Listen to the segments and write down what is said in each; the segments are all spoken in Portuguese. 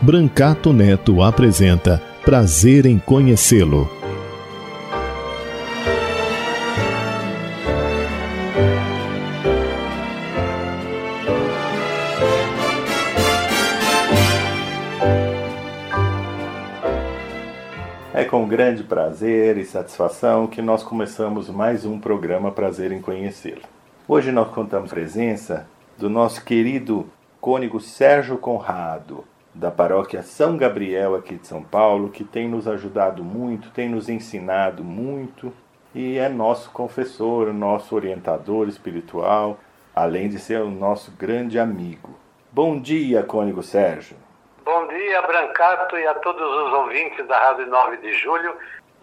Brancato Neto apresenta Prazer em Conhecê-lo. É com grande prazer e satisfação que nós começamos mais um programa Prazer em Conhecê-lo. Hoje nós contamos a presença do nosso querido cônigo Sérgio Conrado, da paróquia São Gabriel aqui de São Paulo, que tem nos ajudado muito, tem nos ensinado muito e é nosso confessor, nosso orientador espiritual, além de ser o nosso grande amigo. Bom dia, Cônigo Sérgio. Bom dia, Brancato, e a todos os ouvintes da Rádio 9 de Julho.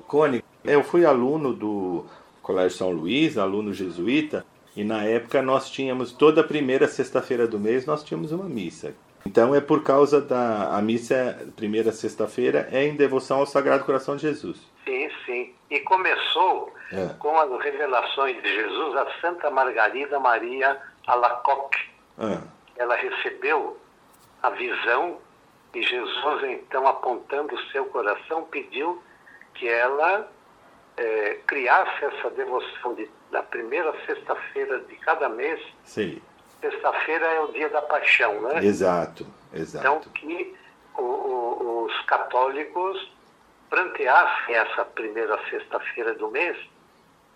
Cônigo, eu fui aluno do Colégio São Luís, aluno jesuíta, e na época nós tínhamos toda a primeira sexta-feira do mês nós tínhamos uma missa. Então é por causa da a missa primeira sexta-feira é em devoção ao Sagrado Coração de Jesus. Sim, sim. E começou é. com as revelações de Jesus a Santa Margarida Maria Alacoque. É. Ela recebeu a visão e Jesus, então, apontando o seu coração, pediu que ela é, criasse essa devoção de, da primeira sexta-feira de cada mês. Sim sexta-feira é o dia da paixão, né? Exato, exato. Então, que o, o, os católicos pranteassem essa primeira sexta-feira do mês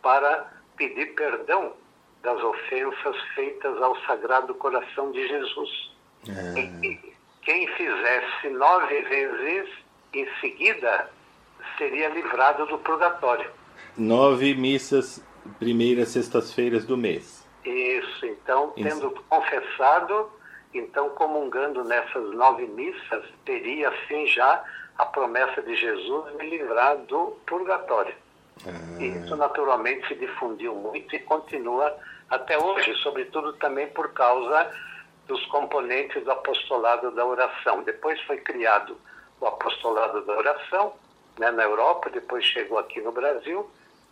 para pedir perdão das ofensas feitas ao Sagrado Coração de Jesus. É. E quem fizesse nove vezes em seguida seria livrado do purgatório. Nove missas, primeiras sextas-feiras do mês. Isso, então, tendo Isso. confessado, então comungando nessas nove missas, teria assim já a promessa de Jesus me livrar do purgatório. Ah. E isso naturalmente se difundiu muito e continua até hoje, sobretudo também por causa dos componentes do apostolado da oração. Depois foi criado o apostolado da oração né, na Europa, depois chegou aqui no Brasil.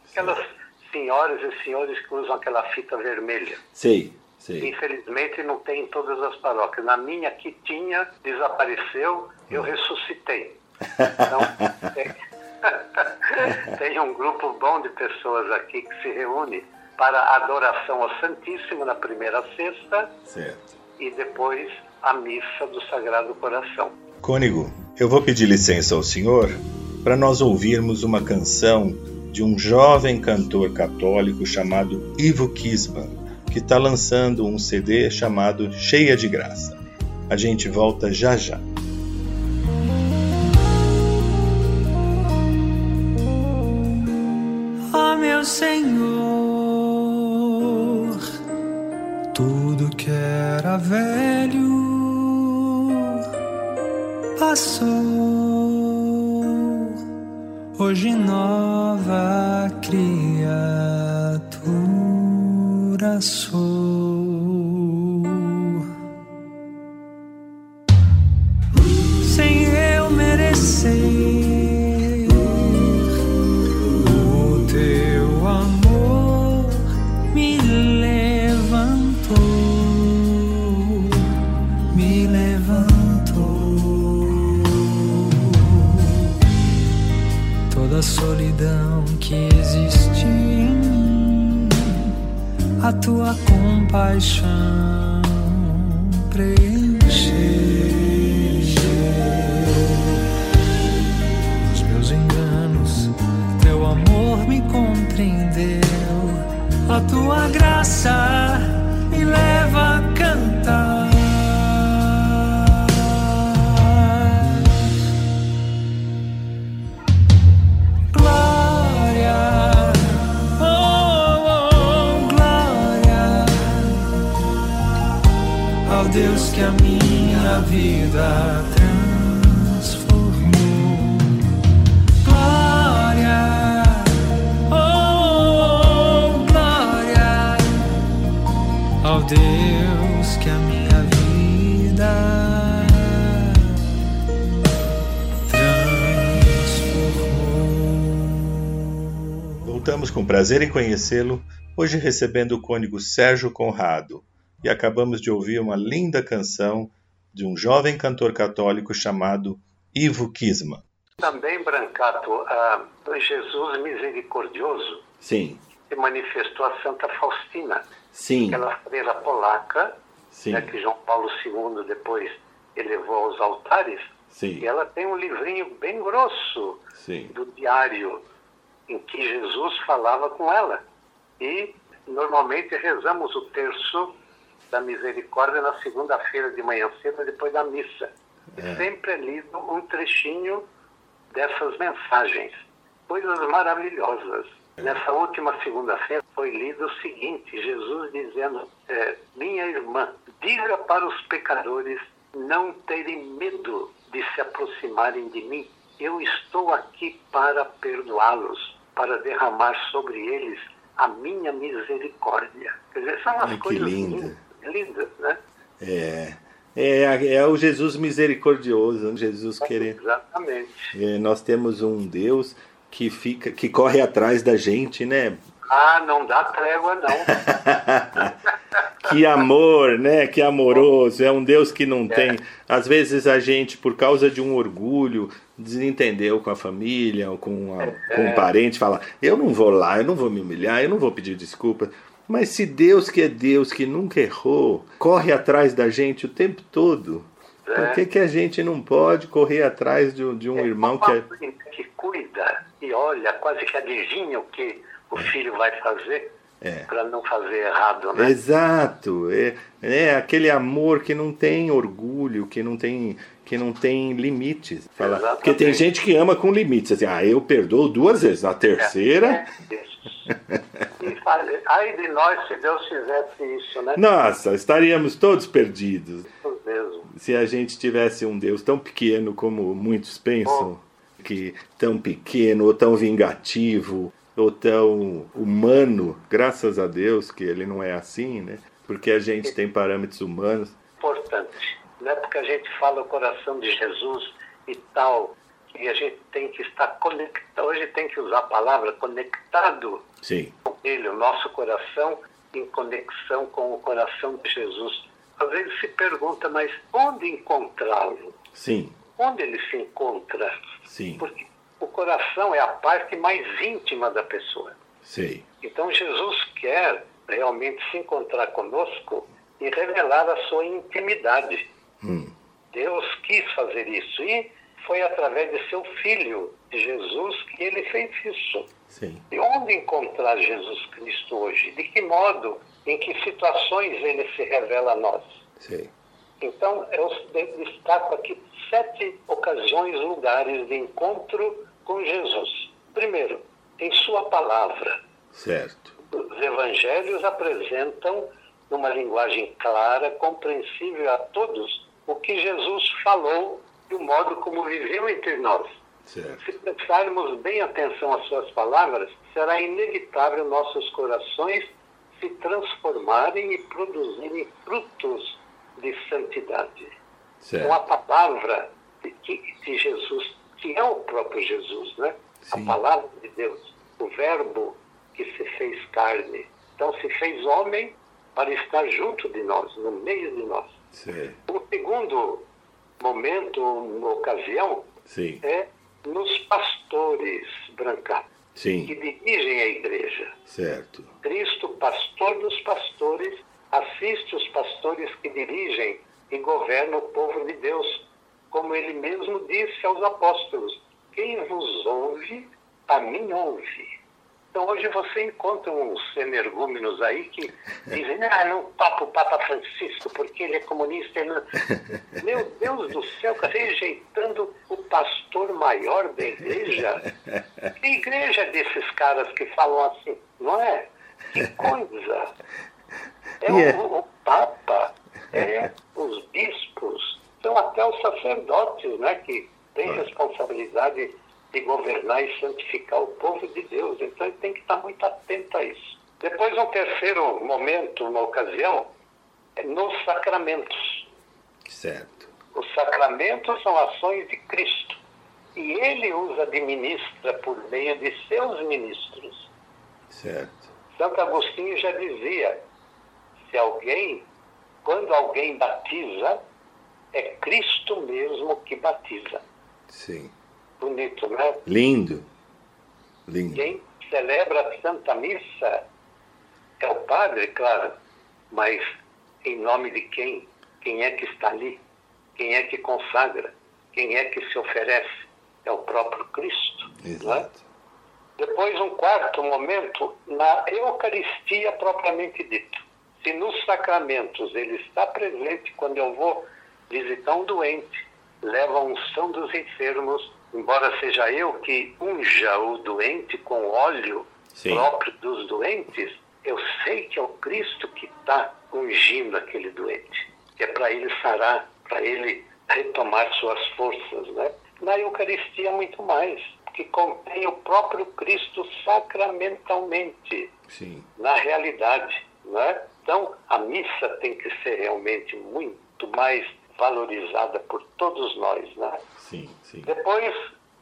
Aquelas senhoras e senhores que usam aquela fita vermelha. Sei, sei. Infelizmente não tem em todas as paróquias. Na minha que tinha, desapareceu, eu ressuscitei. Então, tem, tem um grupo bom de pessoas aqui que se reúne para adoração ao Santíssimo na primeira sexta certo. e depois a missa do Sagrado Coração. Cônigo, eu vou pedir licença ao senhor para nós ouvirmos uma canção de um jovem cantor católico chamado Ivo Kisman, que está lançando um CD chamado Cheia de Graça. A gente volta já já. Oh, meu Senhor, tudo que era velho passou hoje nova criatura sou. Sem eu merecer. Tua compaixão preencher. Os meus enganos, teu amor me compreendeu, a tua graça me leva que a minha vida transformou. Glória, oh, glória ao Deus que a minha vida transformou. Voltamos com prazer em conhecê-lo, hoje recebendo o cônigo Sérgio Conrado e acabamos de ouvir uma linda canção de um jovem cantor católico chamado Ivo Kisma. Também, Brancato, uh, Jesus misericordioso Sim. se manifestou a Santa Faustina, Sim. aquela freira polaca Sim. né, que João Paulo II depois elevou aos altares. Sim. E ela tem um livrinho bem grosso Sim. do diário em que Jesus falava com ela. E normalmente rezamos o terço da misericórdia na segunda-feira de manhã cedo, depois da missa. E sempre é lido um trechinho dessas mensagens. Coisas maravilhosas. Nessa última segunda-feira foi lido o seguinte: Jesus dizendo, é, minha irmã, diga para os pecadores não terem medo de se aproximarem de mim. Eu estou aqui para perdoá-los, para derramar sobre eles a minha misericórdia. Quer dizer, são umas Ai, que coisas linda. Lindas, né? É, é, é o Jesus misericordioso, Jesus querendo. Exatamente. É, nós temos um Deus que fica, que corre atrás da gente, né? Ah, não dá trégua, não. Que amor, né? Que amoroso. É um Deus que não tem. Às vezes a gente, por causa de um orgulho, desentendeu com a família ou com, a, com um parente, fala: Eu não vou lá, eu não vou me humilhar, eu não vou pedir desculpas. Mas se Deus, que é Deus, que nunca errou, corre atrás da gente o tempo todo, por que, que a gente não pode correr atrás de, um- de um irmão que é. Que cuida e olha, quase que adivinha o que o filho vai fazer É. para não fazer errado, né? Exato, é, é aquele amor que não tem orgulho, que não tem, que não tem limites. Fala, porque tem gente que ama com limites, assim, ah, eu perdoo duas vezes, na terceira, É fala, ai de nós se Deus fizesse isso, né? nossa, estaríamos todos perdidos. Mesmo. Se a gente tivesse um Deus tão pequeno como muitos pensam, que tão pequeno ou tão vingativo ou tão humano, graças a Deus que ele não é assim, né? Porque a gente tem parâmetros humanos. Importante. Não é porque a gente fala o coração de Jesus e tal, que a gente tem que estar conectado. Hoje tem que usar a palavra conectado Sim, com ele, o nosso coração em conexão com o coração de Jesus. Às vezes se pergunta, mas onde encontrá-lo? sim, Onde ele se encontra? sim, Porque o coração é a parte mais íntima da pessoa. sei. Então Jesus quer realmente se encontrar conosco e revelar a sua intimidade. Hum, Deus quis fazer isso e foi através de seu filho, de Jesus, que ele fez isso. sim, E onde encontrar Jesus Cristo hoje? De que modo? Em que situações ele se revela a nós? sei. Então, eu destaco aqui sete ocasiões, lugares de encontro com Jesus. Primeiro, em Sua palavra. Certo. Os evangelhos apresentam, numa linguagem clara, compreensível a todos, o que Jesus falou e o modo como viveu entre nós. Certo. Se prestarmos bem atenção às suas palavras, será inevitável nossos corações se transformarem e produzirem frutos de santidade. Então, a Certo. palavra de, que- de Jesus, que é o próprio Jesus, né? Sim. A palavra de Deus, o Verbo que se fez carne. Então, se fez homem para estar junto de nós, no meio de nós. Certo. O segundo momento, ocasião, Sim, é nos pastores, Branca, que dirigem a igreja. certo. Cristo, pastor dos pastores, assiste os pastores que dirigem e governam o povo de Deus, como ele mesmo disse aos apóstolos: Quem vos ouve, a mim ouve. Então hoje você encontra uns energúmenos aí que dizem, ah, não topa o Papa Francisco porque ele é comunista. Ele não... Meu Deus do céu, rejeitando o pastor maior da igreja. Que igreja é desses caras que falam assim, não é? Que coisa! É é- o, o Papa, é os bispos, são até os sacerdotes, né, que têm responsabilidade de governar e santificar o povo de Deus. Então ele tem que estar muito atento a isso. Depois, um terceiro momento, uma ocasião, é nos sacramentos. Certo. Os sacramentos são ações de Cristo. E ele os administra por meio de seus ministros. Certo. Santo Agostinho já dizia: se alguém, quando alguém batiza, é Cristo mesmo que batiza. Sim. Bonito, né? Lindo. Lindo. Quem celebra a Santa Missa é o padre, claro, mas em nome de quem? Quem é que está ali? Quem é que consagra? Quem é que se oferece? É o próprio Cristo. É? Exato. Depois, um quarto momento, na Eucaristia propriamente dito. Se nos sacramentos ele está presente quando eu vou visitar um doente, leva a unção dos enfermos, embora seja eu que unja o doente com óleo Sim. próprio dos doentes, eu sei que é o Cristo que está ungindo aquele doente, que é para ele sarar, para ele retomar suas forças. Né? Na Eucaristia, muito mais, que contém o próprio Cristo sacramentalmente, Sim. na realidade. Né? Então, a missa tem que ser realmente muito mais valorizada por todos nós. Né? Sim, sim. Depois,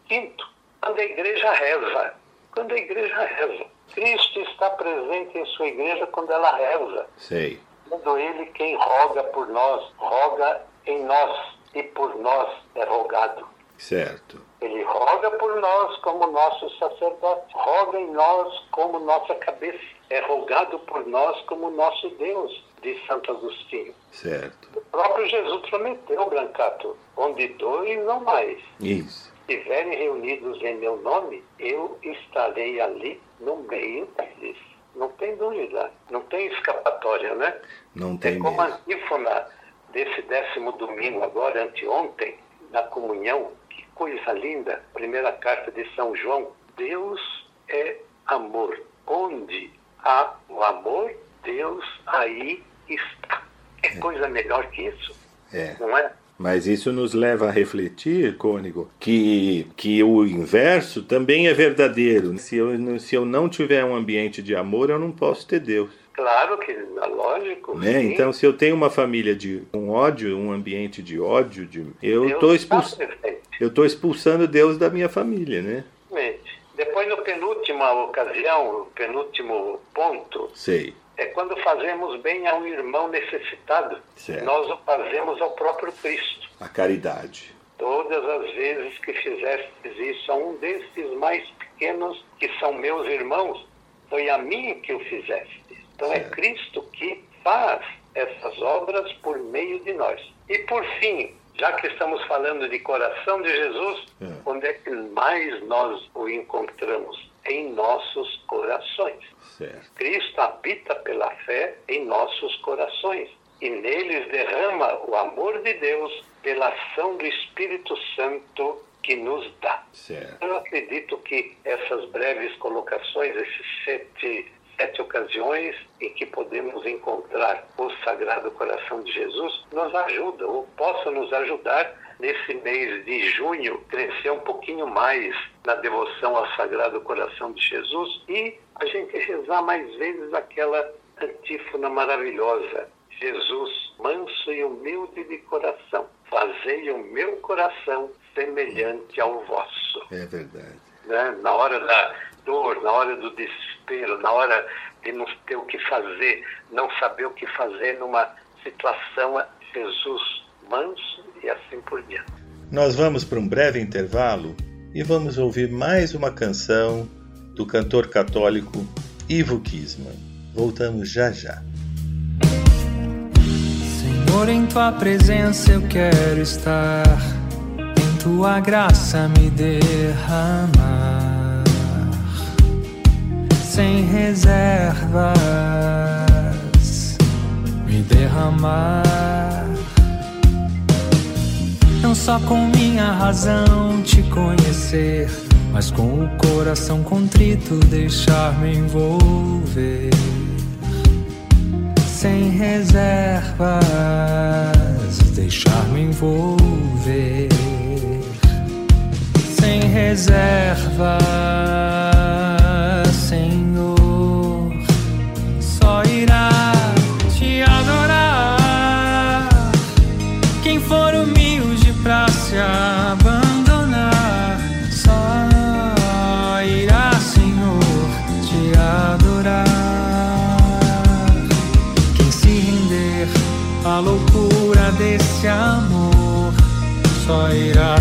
quinto, quando a igreja reza. Quando a igreja reza. Cristo está presente em sua igreja quando ela reza. Sei. Sendo ele quem roga por nós, roga em nós e por nós é rogado. Certo. Ele roga por nós como nosso sacerdote, roga em nós como nossa cabeça, é rogado por nós como nosso Deus, diz Santo Agostinho. Certo. O próprio Jesus prometeu, Brancato, onde dois não mais Isso. estiverem reunidos em meu nome, eu estarei ali no meio deles. Não tem dúvida, não tem escapatória, né? Não É tem como a mesmo. antífona desse décimo domingo, agora, anteontem, na comunhão. Que coisa linda! Primeira carta de São João. Deus é amor. Onde há o amor, Deus aí está. É coisa melhor que isso, É. não é? Mas isso nos leva a refletir, Cônigo, que, que o inverso também é verdadeiro. Se eu, não- se eu não tiver um ambiente de amor, eu não posso ter Deus. Claro que, é lógico. Né? Então, se eu tenho uma família de um ódio, um ambiente de ódio, de, eu estou está expuls... presente. eu tô expulsando Deus da minha família, né? Depois, no penúltima ocasião, penúltimo ponto, Sei. É quando fazemos bem a um irmão necessitado. Certo. Nós o fazemos ao próprio Cristo. A caridade. Todas as vezes que fizestes isso a um destes mais pequenos, que são meus irmãos, foi a mim que o fizeste. Então é Certo. Cristo que faz essas obras por meio de nós. E por fim, já que estamos falando de coração de Jesus, É. onde é que mais nós o encontramos? Em nossos corações. Certo. Cristo habita pela fé em nossos corações e neles derrama o amor de Deus pela ação do Espírito Santo que nos dá. Certo. Eu acredito que essas breves colocações, esses sete, sete ocasiões em que podemos encontrar o Sagrado Coração de Jesus, nos ajudam, ou possam nos ajudar nesse mês de junho, crescer um pouquinho mais na devoção ao Sagrado Coração de Jesus e a gente rezar mais vezes aquela antífona maravilhosa. Jesus, manso e humilde de coração, fazei o meu coração semelhante ao vosso É verdade. né? na hora da dor, na hora do desespero, na hora de não ter o que fazer, não saber o que fazer numa situação, Jesus manso e assim por diante. Nós vamos para um breve intervalo e vamos ouvir mais uma canção do cantor católico Ivo Kisman. Voltamos já já. Senhor, em tua presença eu quero estar, em tua graça me derramar, sem reservas, me derramar. Não só com minha razão te conhecer, mas com o coração contrito deixar-me envolver. Sem reservas, deixar-me envolver. Sem reservas, amor, só irá,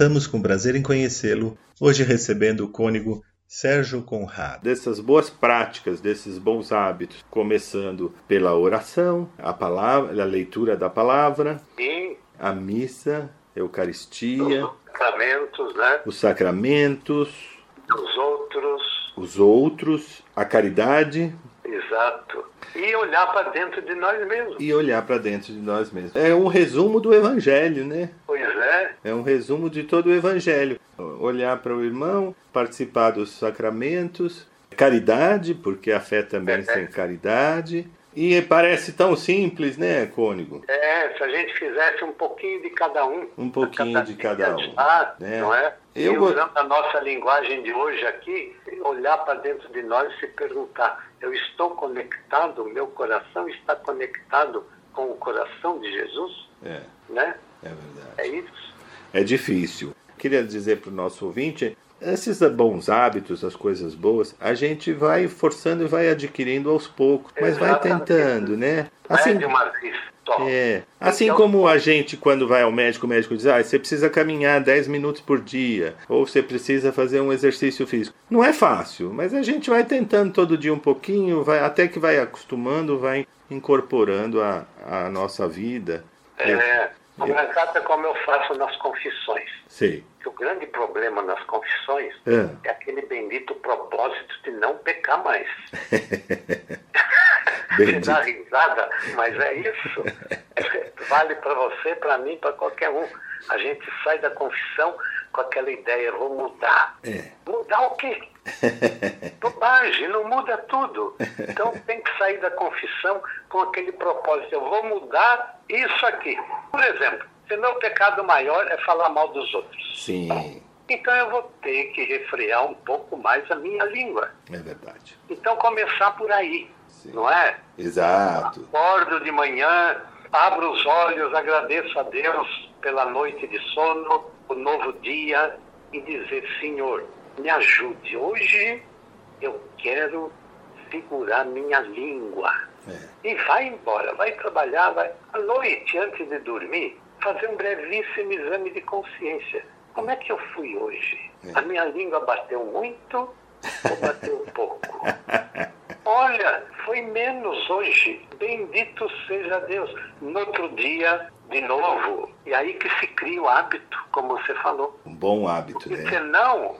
Voltamos com prazer em conhecê-lo, hoje recebendo o cônego Sérgio Conrado. Dessas boas práticas, desses bons hábitos, começando pela oração, a palavra, a leitura da palavra, E a missa, a Eucaristia, os sacramentos, né? os sacramentos, Os outros, os outros, a caridade exato. E olhar para dentro de nós mesmos. e olhar para dentro de nós mesmos. É um resumo do Evangelho, né? É, É um resumo de todo o Evangelho. Olhar para o irmão, participar dos sacramentos, caridade, porque a fé também tem caridade. E parece tão simples, né, Cônigo? é, se a gente fizesse um pouquinho de cada um. Um pouquinho de cada um, Ah, né? Não é? Eu e usando a nossa linguagem de hoje aqui, olhar para dentro de nós e se perguntar: eu estou conectado, meu coração está conectado com o coração de Jesus? É, Né? É verdade. É isso. É difícil. Queria dizer para o nosso ouvinte, esses bons hábitos, as coisas boas, a gente vai forçando e vai adquirindo aos poucos, mas vai Exatamente. tentando, né? Assim, é de uma vez só. É. Assim como a gente, quando vai ao médico, o médico diz: ah, você precisa caminhar 10 minutos por dia, ou você precisa fazer um exercício físico. Não é fácil, mas a gente vai tentando todo dia um pouquinho, vai, até que vai acostumando, vai incorporando a, a nossa vida. É, o exato é como eu faço nas confissões. Sei. Que o grande problema nas confissões Ah. é aquele bendito propósito de não pecar mais. Você dá risada, mas é isso. Vale para você, para mim, para qualquer um. A gente sai da confissão com aquela ideia, vou mudar. É. Mudar o quê? Bobagem, não muda tudo. Então tem que sair da confissão com aquele propósito, eu vou mudar isso aqui. Por exemplo, se meu pecado maior é falar mal dos outros. Sim, Então eu vou ter que refrear um pouco mais a minha língua. é verdade. Então começar por aí, Sim. não é? Exato. Acordo de manhã, abro os olhos, agradeço a Deus pela noite de sono, o novo dia e dizer: Senhor, me ajude. Hoje eu quero segurar minha língua. É. E vai embora, vai trabalhar, vai. À noite, antes de dormir, fazer um brevíssimo exame de consciência. Como é que eu fui hoje? A minha língua bateu muito ou bateu pouco? Olha, foi menos hoje. Bendito seja Deus. No outro dia, de novo. E aí que se cria o hábito, como você falou. Um bom hábito, Porque né? senão,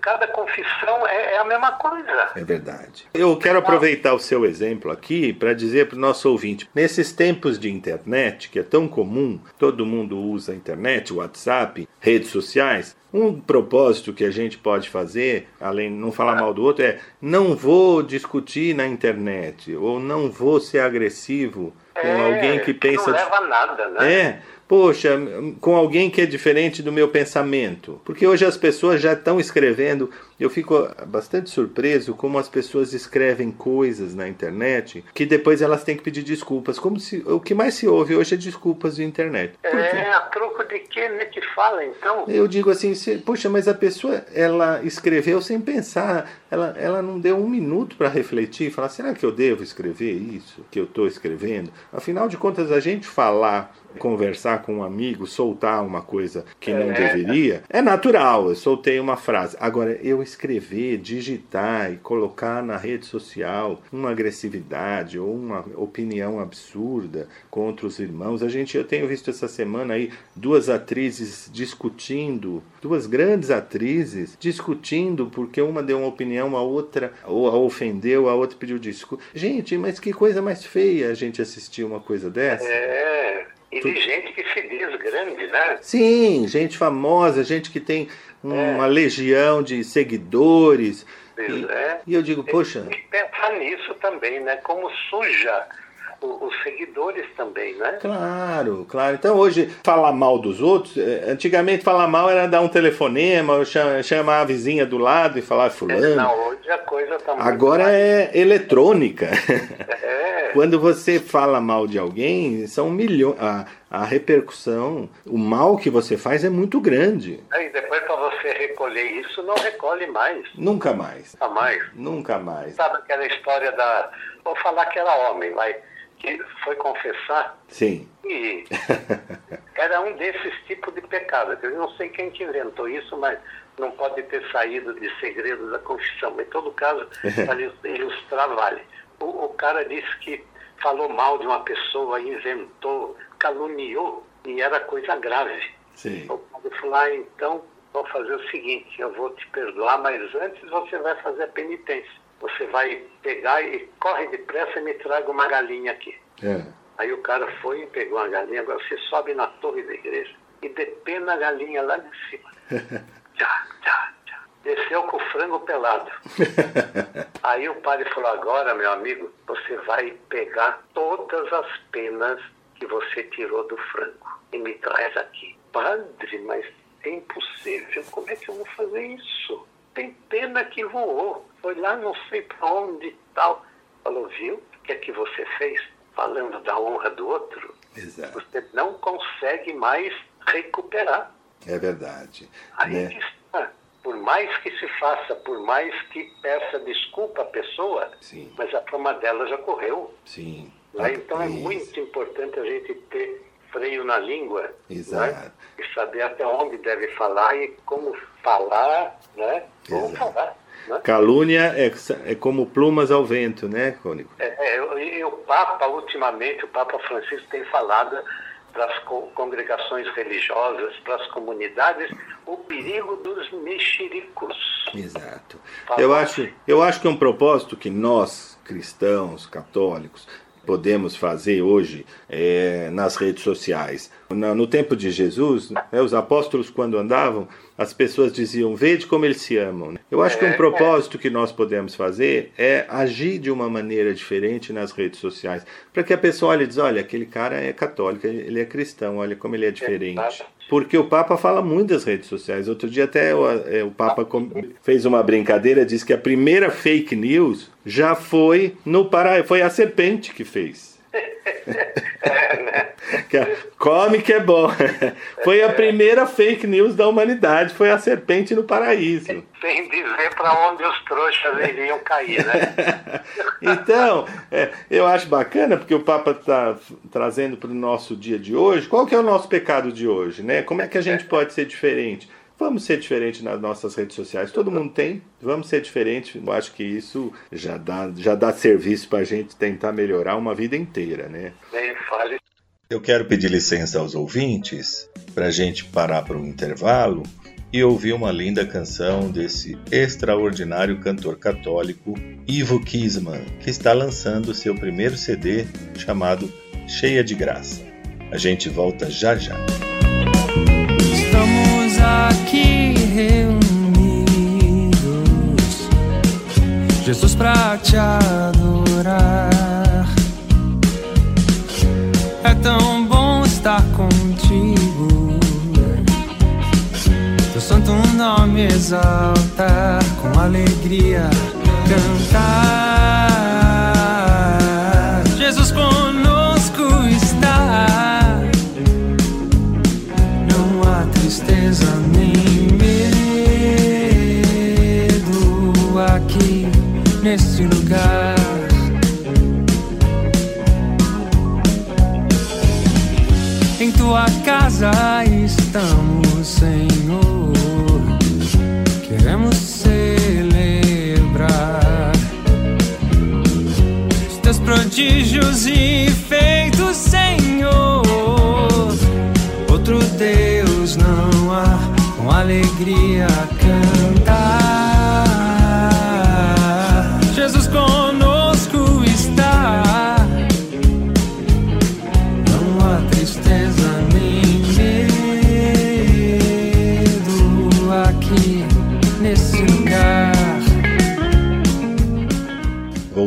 cada confissão é, é a mesma coisa. É verdade. Eu quero aproveitar o seu exemplo aqui para dizer para o nosso ouvinte: nesses tempos de internet, que é tão comum, todo mundo usa a internet, WhatsApp, redes sociais. Um propósito que a gente pode fazer, além de não falar mal do outro, é não vou discutir na internet ou não vou ser agressivo com É, alguém que pensa. Não leva a nada, né? É, poxa, com alguém que é diferente do meu pensamento. Porque hoje as pessoas já estão escrevendo. Eu fico bastante surpreso como as pessoas escrevem coisas na internet que depois elas têm que pedir desculpas. Como se o que mais se ouve hoje é desculpas de internet. É, a troco de que, né, que fala, então? Eu digo assim, se, puxa, mas a pessoa ela escreveu sem pensar. ela, ela não deu um minuto para refletir e falar: será que eu devo escrever isso que eu estou escrevendo? Afinal de contas, a gente falar conversar com um amigo, soltar uma coisa que não é. deveria, é natural. Eu soltei uma frase. Agora, eu escrever, digitar e colocar na rede social uma agressividade ou uma opinião absurda contra os irmãos. A gente, eu tenho visto essa semana aí duas atrizes discutindo, duas grandes atrizes discutindo porque uma deu uma opinião, a outra ou a ofendeu, a outra pediu desculpa. Gente, mas que coisa mais feia a gente assistir uma coisa dessa. É. E de gente que se diz grande, né? Sim, gente famosa, gente que tem uma é. legião de seguidores. E, é. e eu digo, poxa. Tem que pensar nisso também, né? Como suja os seguidores também, né? Claro, claro. Então hoje falar mal dos outros, é, antigamente falar mal era dar um telefonema, chamar a vizinha do lado e falar fulano. Não, hoje a coisa tá Agora mais... é eletrônica. É. Quando você fala mal de alguém, são milhões. A, a repercussão, o mal que você faz é muito grande. E depois para você recolher isso, não recolhe mais. Nunca mais. Nunca mais. Nunca mais. Sabe aquela história da. Vou falar que era homem, vai que foi confessar. Sim. E era um desses tipos de pecados. Eu não sei quem que inventou isso, mas não pode ter saído de segredo da confissão. Em todo caso, para ilustrar, vale. O, o cara disse que falou mal de uma pessoa, inventou, caluniou, e era coisa grave. Sim. O padre falou, ah, então vou fazer o seguinte, eu vou te perdoar, mas antes você vai fazer a penitência você vai pegar e corre depressa e me traga uma galinha aqui. É. Aí o cara foi e pegou uma galinha, agora você sobe na torre da igreja e depena a galinha lá de cima. tchá, tchá, tchá. Desceu com o frango pelado. Aí o padre falou, agora, meu amigo, você vai pegar todas as penas que você tirou do frango e me traz aqui. Padre, mas é impossível, como é que eu vou fazer isso? Tem pena que voou foi lá não sei para onde e tal. Falou, viu? O que é que você fez? Falando da honra do outro, Exato. você não consegue mais recuperar. É verdade. Aí né? está. Por mais que se faça, por mais que peça desculpa à pessoa, Sim. mas a fama dela já correu. Sim. Né? Então é muito importante a gente ter freio na língua né? Exato. Né? e saber até onde deve falar e como falar, né? Como falar. Né? Calúnia é, é como plumas ao vento, né, Cônico? É, é, e o Papa, ultimamente, o Papa Francisco tem falado para as congregações religiosas, para as comunidades, o perigo dos mexericos. Exato. Eu acho, eu acho que é um propósito que nós, cristãos, católicos, podemos fazer hoje é, nas redes sociais. No, no tempo de Jesus, né, os apóstolos, quando andavam, as pessoas diziam: Vede como eles se amam. Eu acho que um é, propósito que nós podemos fazer é agir de uma maneira diferente nas redes sociais, para que a pessoa olhe e diz: Olha, aquele cara é católico, ele é cristão, olha como ele é diferente. Porque o Papa fala muito das redes sociais. Outro dia até o, é, o Papa fez uma brincadeira, disse que a primeira fake news já foi no Pará, foi a serpente que fez. É, né? Come que é bom. Foi a primeira fake news da humanidade, foi a serpente no paraíso. Sem dizer para onde os trouxas iriam cair, né? então, é, eu acho bacana, porque o Papa está trazendo para o nosso dia de hoje, qual que é o nosso pecado de hoje, né? Como é que a gente é. pode ser diferente? Vamos ser diferente nas nossas redes sociais. Todo mundo tem. Vamos ser diferente. Eu acho que isso já dá, já dá serviço para a gente tentar melhorar uma vida inteira, né? Nem fale. Eu quero pedir licença aos ouvintes para a gente parar para um intervalo e ouvir uma linda canção desse extraordinário cantor católico Ivo Kisman, que está lançando seu primeiro CD chamado Cheia de Graça. A gente volta já já Jesus, pra te adorar. É tão bom estar contigo, teu santo nome exaltar, com alegria cantar. Casa estamos, Senhor. Queremos celebrar os teus prodígios e feitos, Senhor. Outro Deus não há, com alegria cantar.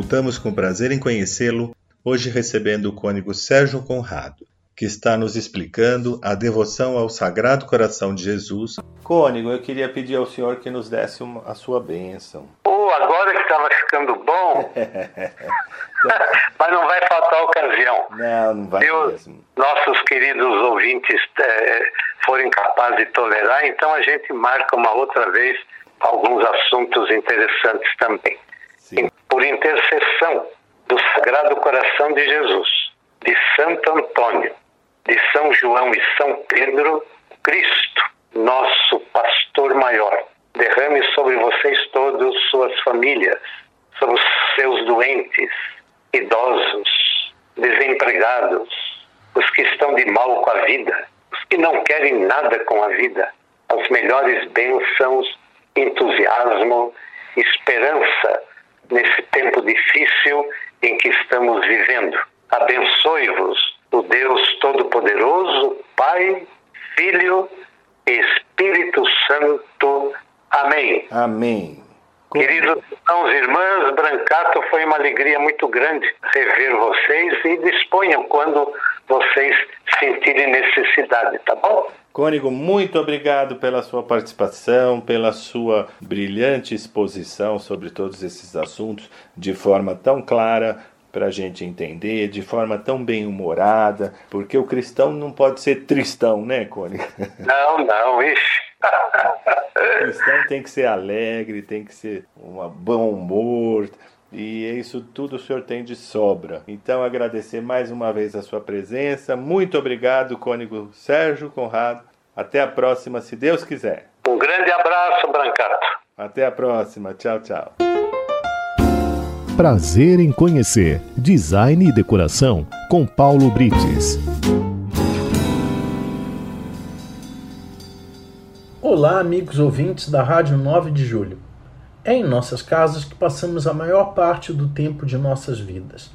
Voltamos com prazer em conhecê-lo, hoje recebendo o cônego Sérgio Conrado, que está nos explicando a devoção ao Sagrado Coração de Jesus. Cônego, eu queria pedir ao senhor que nos desse uma, a sua bênção. Oh, agora que estava ficando bom, mas não vai faltar ocasião. Não, não vai Se os mesmo. nossos queridos ouvintes eh, forem capazes de tolerar, então a gente marca uma outra vez alguns assuntos interessantes também. Sim. Por intercessão do Sagrado Coração de Jesus, de Santo Antônio, de São João e São Pedro, Cristo, nosso pastor maior, derrame sobre vocês todos, suas famílias, sobre os seus doentes, idosos, desempregados, os que estão de mal com a vida, os que não querem nada com a vida, as melhores bênçãos, entusiasmo, esperança nesse tempo difícil em que estamos vivendo. Abençoe-vos o Deus Todo-Poderoso, Pai, Filho e Espírito Santo. Amém. Amém. Queridos irmãos e irmãs, Brancato foi uma alegria muito grande rever vocês e disponham quando vocês sentirem necessidade, tá bom? Cônego, muito obrigado pela sua participação, pela sua brilhante exposição sobre todos esses assuntos de forma tão clara para a gente entender, de forma tão bem humorada, porque o cristão não pode ser tristão, né, Cônego? Não, não, ixi. O cristão tem que ser alegre, tem que ser um bom humor. E isso tudo o senhor tem de sobra. Então, agradecer mais uma vez a sua presença. Muito obrigado, Cônego Sérgio Conrado. Até a próxima, se Deus quiser. Um grande abraço, Brancato. Até a próxima. Tchau, tchau. Prazer em conhecer Design e Decoração com Paulo Brites. Olá, amigos ouvintes da Rádio 9 de Julho. É em nossas casas que passamos a maior parte do tempo de nossas vidas.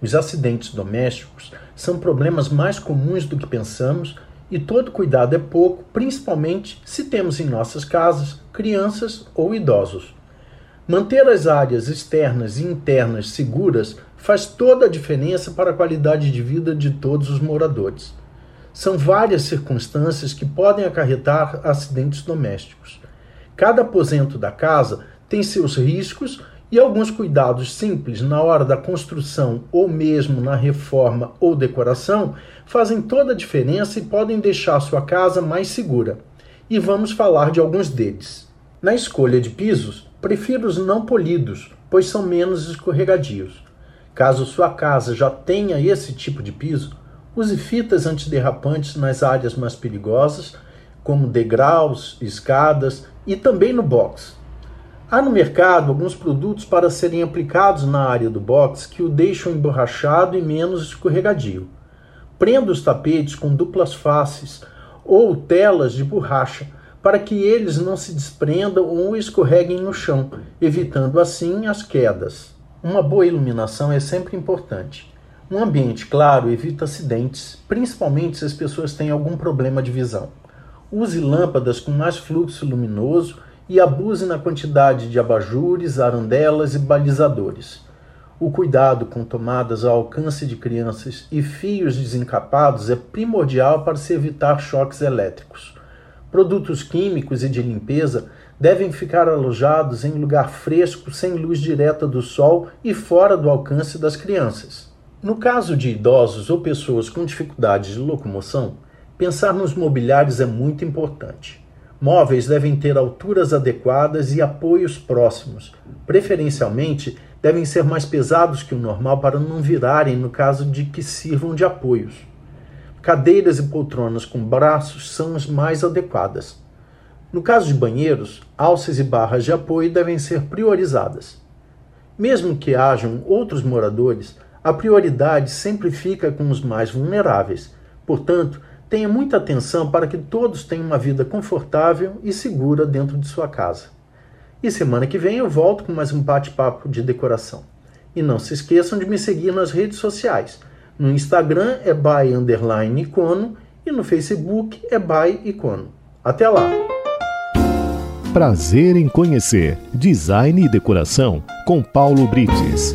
Os acidentes domésticos são problemas mais comuns do que pensamos e todo cuidado é pouco, principalmente se temos em nossas casas crianças ou idosos. Manter as áreas externas e internas seguras faz toda a diferença para a qualidade de vida de todos os moradores. São várias circunstâncias que podem acarretar acidentes domésticos. Cada aposento da casa tem seus riscos e alguns cuidados simples na hora da construção ou mesmo na reforma ou decoração fazem toda a diferença e podem deixar sua casa mais segura. E vamos falar de alguns deles. Na escolha de pisos, prefiro os não polidos, pois são menos escorregadios. Caso sua casa já tenha esse tipo de piso, use fitas antiderrapantes nas áreas mais perigosas, como degraus, escadas e também no box. Há no mercado alguns produtos para serem aplicados na área do box que o deixam emborrachado e menos escorregadio. Prenda os tapetes com duplas faces ou telas de borracha para que eles não se desprendam ou escorreguem no chão, evitando assim as quedas. Uma boa iluminação é sempre importante. Um ambiente claro evita acidentes, principalmente se as pessoas têm algum problema de visão. Use lâmpadas com mais fluxo luminoso e abuse na quantidade de abajures, arandelas e balizadores. O cuidado com tomadas ao alcance de crianças e fios desencapados é primordial para se evitar choques elétricos. Produtos químicos e de limpeza devem ficar alojados em lugar fresco, sem luz direta do sol e fora do alcance das crianças. No caso de idosos ou pessoas com dificuldades de locomoção, pensar nos mobiliários é muito importante. Móveis devem ter alturas adequadas e apoios próximos. Preferencialmente, devem ser mais pesados que o normal para não virarem no caso de que sirvam de apoios. cadeiras e poltronas com braços são as mais adequadas. No caso de banheiros, alças e barras de apoio devem ser priorizadas. Mesmo que hajam outros moradores, a prioridade sempre fica com os mais vulneráveis. Portanto, tenha muita atenção para que todos tenham uma vida confortável e segura dentro de sua casa. E semana que vem eu volto com mais um bate-papo de decoração. E não se esqueçam de me seguir nas redes sociais. No Instagram é by underline icono e no Facebook é by icono. Até lá! Prazer em conhecer Design e Decoração com Paulo Brites.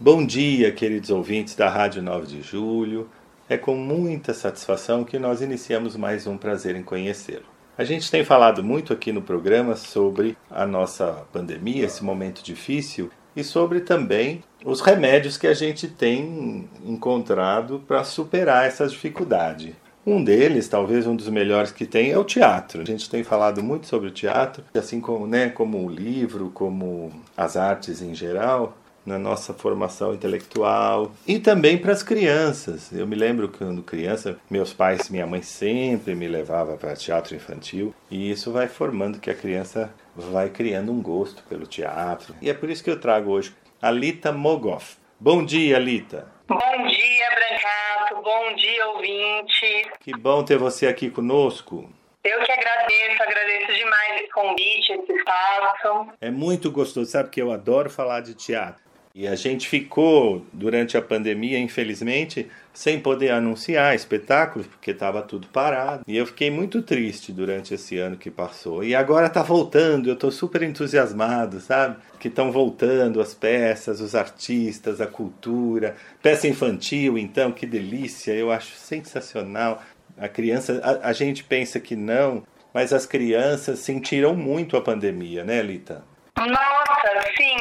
Bom dia, queridos ouvintes da Rádio 9 de Julho. É com muita satisfação que nós iniciamos mais um Prazer em Conhecê-lo. A gente tem falado muito aqui no programa sobre a nossa pandemia, esse momento difícil, e sobre também os remédios que a gente tem encontrado para superar essa dificuldade. Um deles, talvez um dos melhores que tem, é o teatro. A gente tem falado muito sobre o teatro, assim como, né, como o livro, como as artes em geral na nossa formação intelectual e também para as crianças. Eu me lembro quando criança, meus pais, minha mãe sempre me levava para teatro infantil e isso vai formando que a criança vai criando um gosto pelo teatro. E é por isso que eu trago hoje a Lita Mogoff. Bom dia, Lita. Bom dia, Brancato. Bom dia, ouvinte. Que bom ter você aqui conosco. Eu que agradeço, agradeço demais esse convite, esse espaço. É muito gostoso, sabe que eu adoro falar de teatro. E a gente ficou, durante a pandemia, infelizmente, sem poder anunciar espetáculos, porque estava tudo parado. E eu fiquei muito triste durante esse ano que passou. E agora está voltando, eu estou super entusiasmado, sabe? Que estão voltando as peças, os artistas, a cultura. Peça infantil, então, que delícia, eu acho sensacional. A criança, a, a gente pensa que não, mas as crianças sentiram muito a pandemia, né, Lita? Nossa, sim.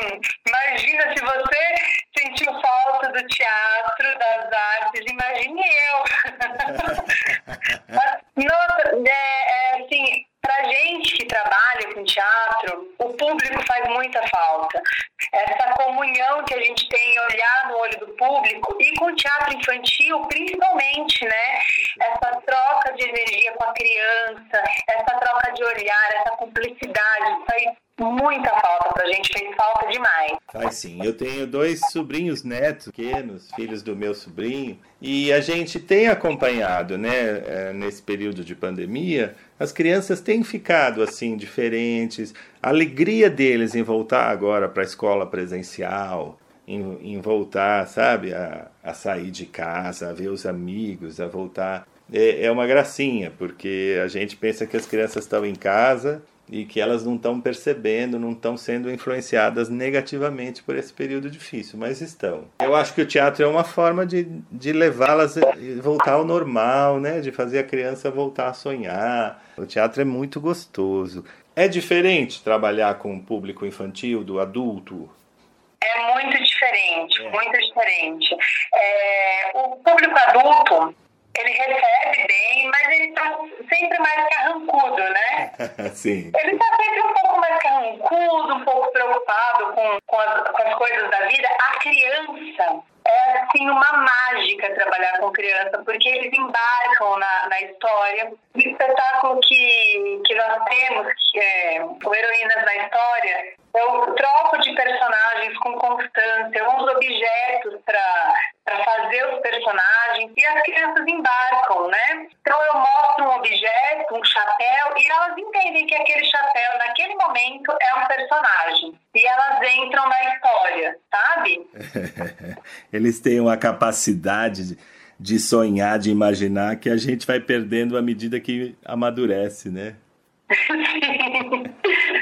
Imagina se você sentiu falta do teatro, das artes, imagine eu. Nossa, é, é, assim, pra gente que trabalha com teatro, o público faz muita falta. Essa comunhão que a gente tem, olhar no olho do público e com o teatro infantil, principalmente, né? Essa troca de energia com a criança, essa troca de olhar, essa cumplicidade, isso aí muita falta pra gente, fez falta demais. Faz sim. Eu tenho dois sobrinhos netos pequenos, filhos do meu sobrinho, e a gente tem acompanhado, né, é, nesse período de pandemia, as crianças têm ficado assim diferentes. A alegria deles em voltar agora para a escola presencial, em, em voltar, sabe, a, a, sair de casa, a ver os amigos, a voltar. É, é uma gracinha, porque a gente pensa que as crianças estão em casa e que elas não estão percebendo, não estão sendo influenciadas negativamente por esse período difícil, mas estão. Eu acho que o teatro é uma forma de, de levá-las a voltar ao normal, né? de fazer a criança voltar a sonhar. O teatro é muito gostoso. É diferente trabalhar com o público infantil, do adulto? É muito diferente, é. muito diferente. É, o público adulto ele recebe bem, mas ele tá sempre mais carrancudo? Sim. Ele tá sempre um pouco mais carrancudo, um pouco preocupado com, com, as, com as coisas da vida. A criança é assim uma mágica trabalhar com criança, porque eles embarcam na, na história. O espetáculo que, que nós temos, que é o Heroínas na História, eu troco de personagens com constância, eu uso objetos para fazer os personagens e as crianças embarcam, né? Então eu mostro um objeto, um chapéu, e elas entendem que aquele chapéu, naquele momento, é um personagem. E elas entram na história, sabe? Eles têm uma capacidade de, de sonhar, de imaginar, que a gente vai perdendo à medida que amadurece, né? Sim.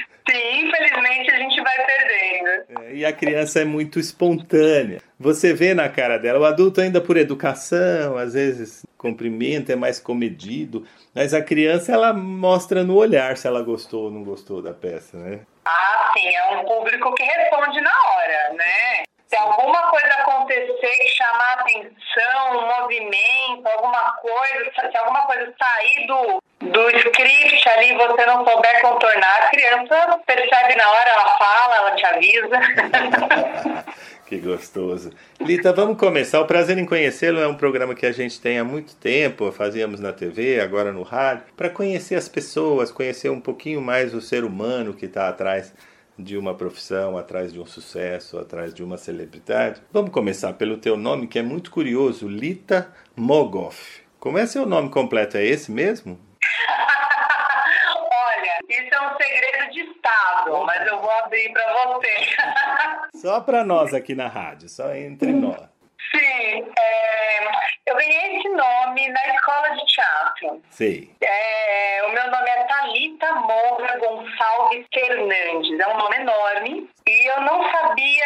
Sim, infelizmente a gente vai perdendo. É, e a criança é muito espontânea. Você vê na cara dela, o adulto ainda por educação, às vezes cumprimento, é mais comedido, mas a criança ela mostra no olhar se ela gostou ou não gostou da peça, né? Ah, sim, é um público que responde na hora, né? Se alguma coisa acontecer que chamar atenção, um movimento, alguma coisa, se alguma coisa sair do, do script ali você não souber contornar, a criança percebe na hora, ela fala, ela te avisa. Que gostoso. Lita, vamos começar. O Prazer em Conhecê-lo é um programa que a gente tem há muito tempo, fazíamos na TV, agora no rádio, para conhecer as pessoas, conhecer um pouquinho mais o ser humano que está atrás de uma profissão, atrás de um sucesso, atrás de uma celebridade. Vamos começar pelo teu nome, que é muito curioso, Lita Mogoff. Como é seu nome completo? É esse mesmo? Olha, isso é um segredo de Estado, mas eu vou abrir para você. Só para nós aqui na rádio, só entre nós. Sim, é, eu ganhei esse nome na escola de teatro. Sei. É, o meu nome é Thalita Moura Gonçalves Fernandes. É um nome enorme. E eu não sabia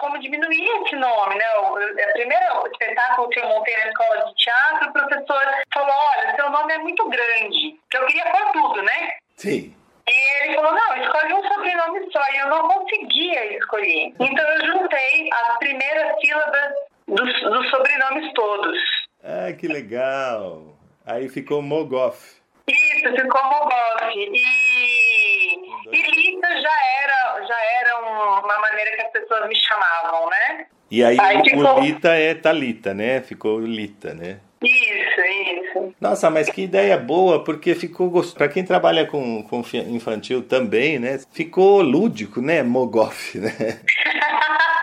como diminuir esse nome, né? O, o primeiro espetáculo que eu montei na escola de teatro, o professor falou, olha, seu nome é muito grande. Que eu queria pôr tudo, né? Sim. E ele falou, não, escolhe um sobrenome só. E eu não conseguia escolher. Então eu juntei as primeiras sílabas dos, dos sobrenomes todos. Ah, que legal. Aí ficou Mogoff. Isso, ficou Mogoff. E, e Lita já era, já era uma maneira que as pessoas me chamavam, né? E aí, Aí o, ficou- o Lita é Talita, né? Ficou Lita, né? Isso, isso. Nossa, mas que ideia boa, porque ficou gostoso. Pra quem trabalha com, com infantil também, né? Ficou lúdico, né? Mogoff, né?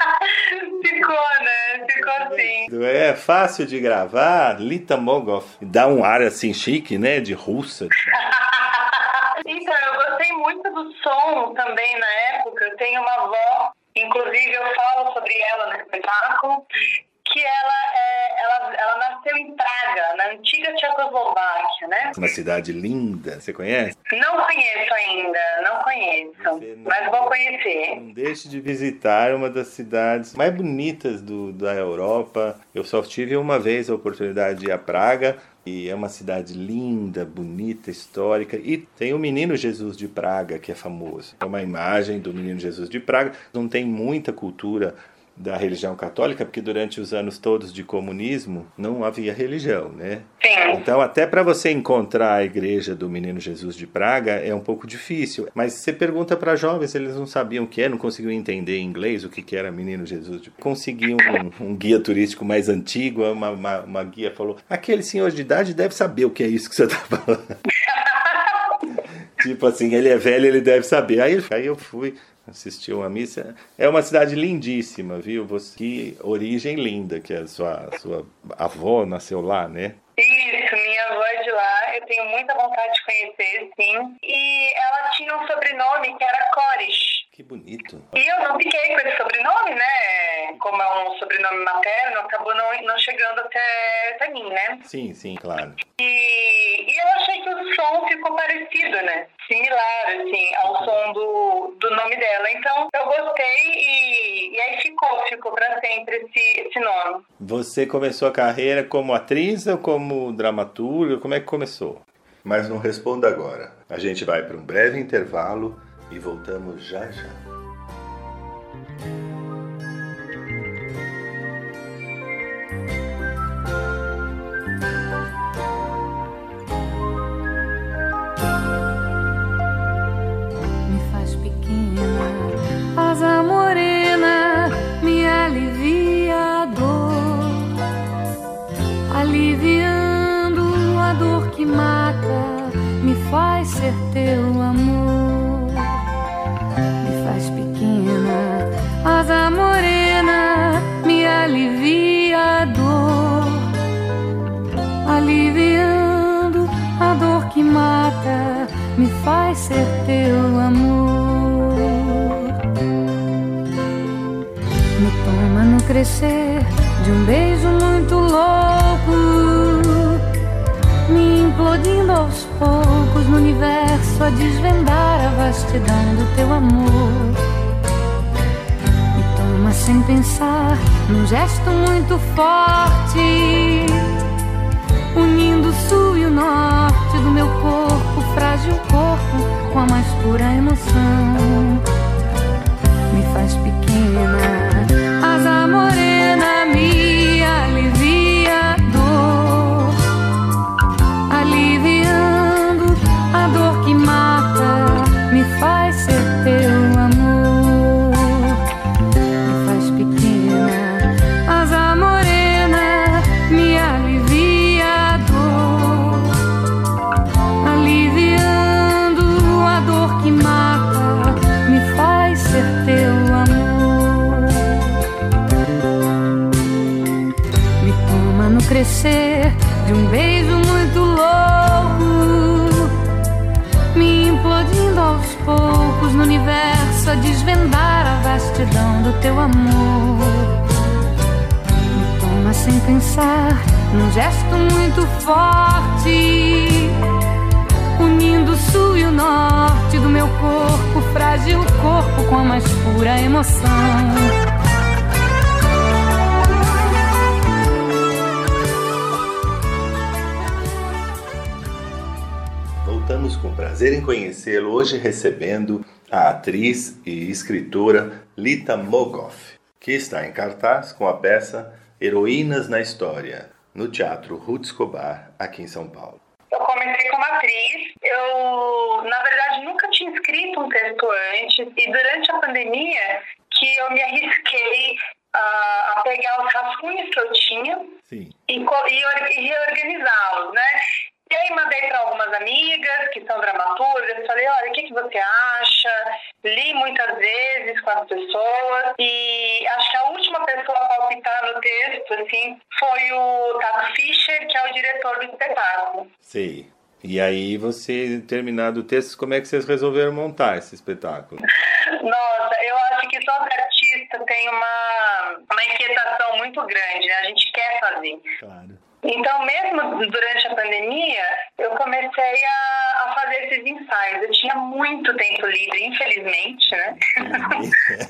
É fácil de gravar, Lita Mogoff. Dá um ar assim chique, né? De russa. Então, eu gostei muito do som também na época. Eu tenho uma avó, inclusive eu falo sobre ela no espetáculo, que ela, é, ela, ela nasceu em Praga, na antiga Tchecoslováquia, né? Uma cidade linda, você conhece? Não conheço ainda, não conheço, não- mas vou conhecer. Não deixe de visitar uma das cidades mais bonitas do, da Europa. Eu só tive uma vez a oportunidade de ir a Praga. E é uma cidade linda, bonita, histórica. E tem o Menino Jesus de Praga, que é famoso. É uma imagem do Menino Jesus de Praga. Não tem muita cultura da religião católica, porque durante os anos todos de comunismo não havia religião, né? Sim, Então, até para você encontrar a igreja do Menino Jesus de Praga é um pouco difícil. Mas você pergunta para jovens, eles não sabiam o que é, não conseguiam entender em inglês o que que era Menino Jesus. de Conseguiam um, um guia turístico mais antigo, uma, uma, uma guia falou: aquele senhor de idade deve saber o que é isso que você está falando. tipo assim, ele é velho, ele deve saber. Aí, aí eu fui assistir uma missa. É uma cidade lindíssima, viu? Você, que origem linda, que a sua, sua avó nasceu lá, né? isso, minha avó é de lá, eu tenho muita vontade de conhecer, sim. E ela tinha um sobrenome que era Cores. Que bonito. E eu não fiquei com esse sobrenome, né? Como é um sobrenome materno, acabou não, não chegando até, até mim, né? Sim, sim, claro. E, e eu achei que o som ficou parecido, né? Similar, assim, ao som do, do nome dela. Então, eu gostei e, e aí ficou, ficou pra sempre esse, esse nome. Você começou a carreira como atriz ou como dramaturga? Como é que começou? Mas não responda agora. A gente vai para um breve intervalo e voltamos já já. Faz ser teu amor. Me toma no crescer de um beijo muito louco, me implodindo aos poucos no universo a desvendar a vastidão do teu amor. Me toma sem pensar, num gesto muito forte unindo o sul e o norte do meu corpo, frágil corpo, com a mais pura emoção. Me faz pequena, asa morena teu amor. Me toma sem pensar, num gesto muito forte, unindo o sul e o norte do meu corpo, frágil corpo com a mais pura emoção. Estamos com prazer em conhecê-lo hoje recebendo a atriz e escritora Lita Mogoff, que está em cartaz com a peça Heroínas na História, no Teatro Ruth Escobar, aqui em São Paulo. Eu comecei como atriz, eu na verdade nunca tinha escrito um texto antes e durante a pandemia que eu me arrisquei a, a pegar os rascunhos que eu tinha Sim. e, e, e reorganizá-los, né? E aí mandei para algumas amigas que são dramaturgas, falei, olha, o que, que você acha? Li muitas vezes com as pessoas e acho que a última pessoa a palpitar no texto, assim, foi o Tato Fischer, que é o diretor do espetáculo. Sim. E aí você, terminado o texto, como é que vocês resolveram montar esse espetáculo? Nossa, eu acho que todo artista tem uma, uma inquietação muito grande, né? A gente quer fazer. Claro. Então, mesmo durante a pandemia, eu comecei a, a, fazer esses ensaios. Eu tinha muito tempo livre, infelizmente, né?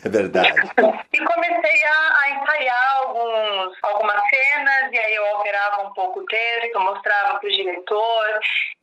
É verdade. e comecei a, a, ensaiar alguns, algumas cenas, e aí eu alterava um pouco o texto, mostrava para o diretor.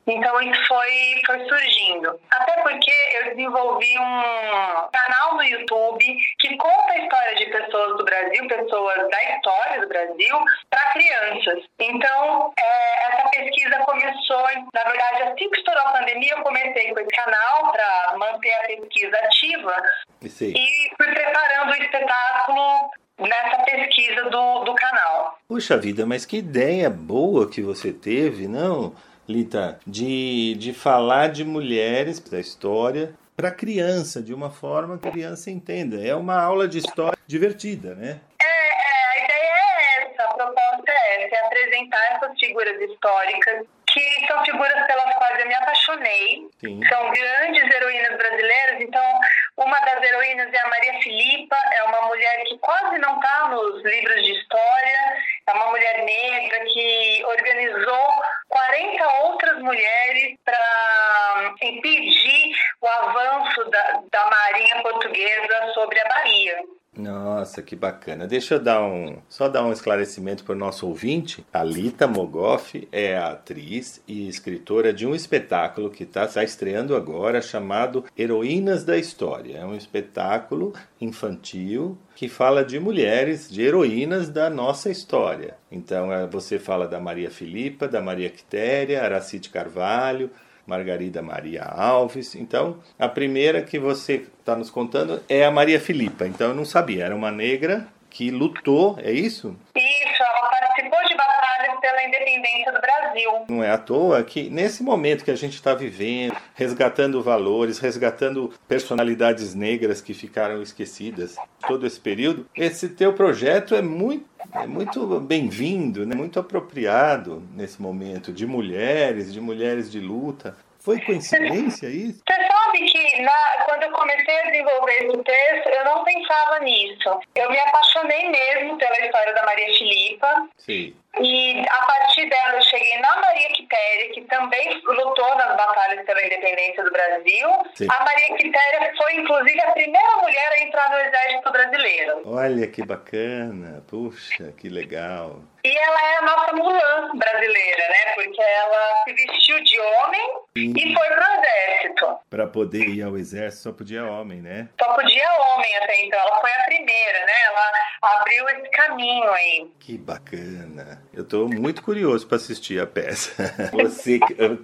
Então isso foi, foi surgindo. Até porque eu desenvolvi um canal no YouTube que conta a história de pessoas do Brasil, pessoas da história do Brasil, para crianças. Então, é, essa pesquisa começou, na verdade, assim que estourou a pandemia, eu comecei com esse canal para manter a pesquisa ativa Sim. e fui preparando o espetáculo nessa pesquisa do, do canal. Puxa vida, mas que ideia boa que você teve, não? Lita, de, de falar de mulheres da história para criança, de uma forma que a criança entenda. É uma aula de história divertida, né? É, é, a ideia é essa, a proposta é essa, é apresentar essas figuras históricas que são figuras pelas quais eu me apaixonei. Sim. São grandes heroínas brasileiras. Então, uma das heroínas é a Maria Filipa, é uma mulher que quase não está nos livros de história, é uma mulher negra que organizou 40 outras mulheres para impedir o avanço da, da Marinha Portuguesa sobre a Bahia. Nossa, que bacana. Deixa eu dar um, só dar um esclarecimento para o nosso ouvinte. A Lita Mogoff é a atriz e escritora de um espetáculo que está tá estreando agora chamado Heroínas da História. É um espetáculo infantil que fala de mulheres, de heroínas da nossa história. Então você fala da Maria Filipa, da Maria Quitéria, Aracide Carvalho, Margarida Maria Alves. Então, a primeira que você está nos contando é a Maria Filipa. Então, eu não sabia, era uma negra que lutou, é isso? Isso, ela participou de batalhas pela independência do Brasil. Não é à toa que nesse momento que a gente está vivendo, resgatando valores, resgatando personalidades negras que ficaram esquecidas todo esse período, esse teu projeto é muito é muito bem-vindo, né? muito apropriado nesse momento de mulheres, de mulheres de luta. Foi coincidência isso? Você sabe que na, quando eu comecei a desenvolver esse texto, eu não pensava nisso. Eu me apaixonei mesmo pela história da Maria Filipa. Sim. E a partir dela eu cheguei na Maria Quitéria, que também lutou nas batalhas pela independência do Brasil. Sim. A Maria Quitéria foi, inclusive, a primeira mulher a entrar no exército brasileiro. Olha que bacana, puxa, que legal. E ela é a nossa Mulan brasileira, né? Porque ela se vestiu de homem Sim. e foi pro exército. Para poder ir ao exército só podia homem, né? Só podia homem até então. Ela foi a primeira, né? Ela abriu esse caminho aí. Que bacana. Eu estou muito curioso para assistir a peça. Você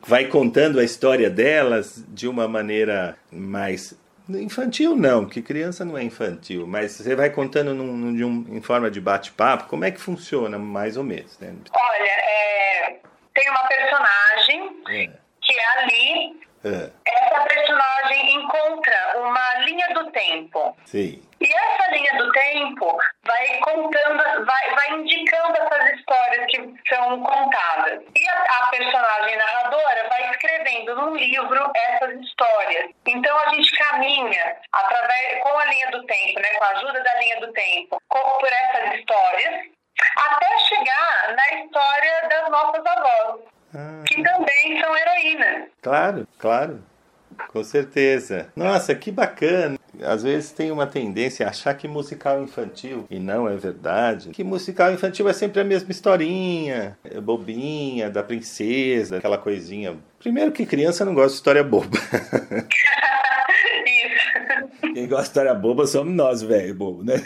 vai contando a história delas de uma maneira mais Infantil não, que criança não é infantil, mas você vai contando num, num, em forma de bate-papo, como é que funciona, mais ou menos, né? Olha, é, tem uma personagem É. que é a Li. É. Essa personagem encontra uma linha do tempo. Sim. E essa linha do tempo vai contando, vai, vai indicando essas histórias que são contadas. E a, a, personagem narradora vai escrevendo num livro essas histórias. Então a gente caminha através com a linha do tempo, né, com a ajuda da linha do tempo, por essas histórias, até chegar na história das nossas avós, ah. que também são heroínas. Claro, claro. Com certeza. Nossa, que bacana. Às vezes tem uma tendência a achar que musical infantil, e não é verdade, que musical infantil é sempre a mesma historinha, é bobinha, da princesa, aquela coisinha. Primeiro que criança não gosta de história boba. Quem gosta de história boba somos nós, velho, bobo, né?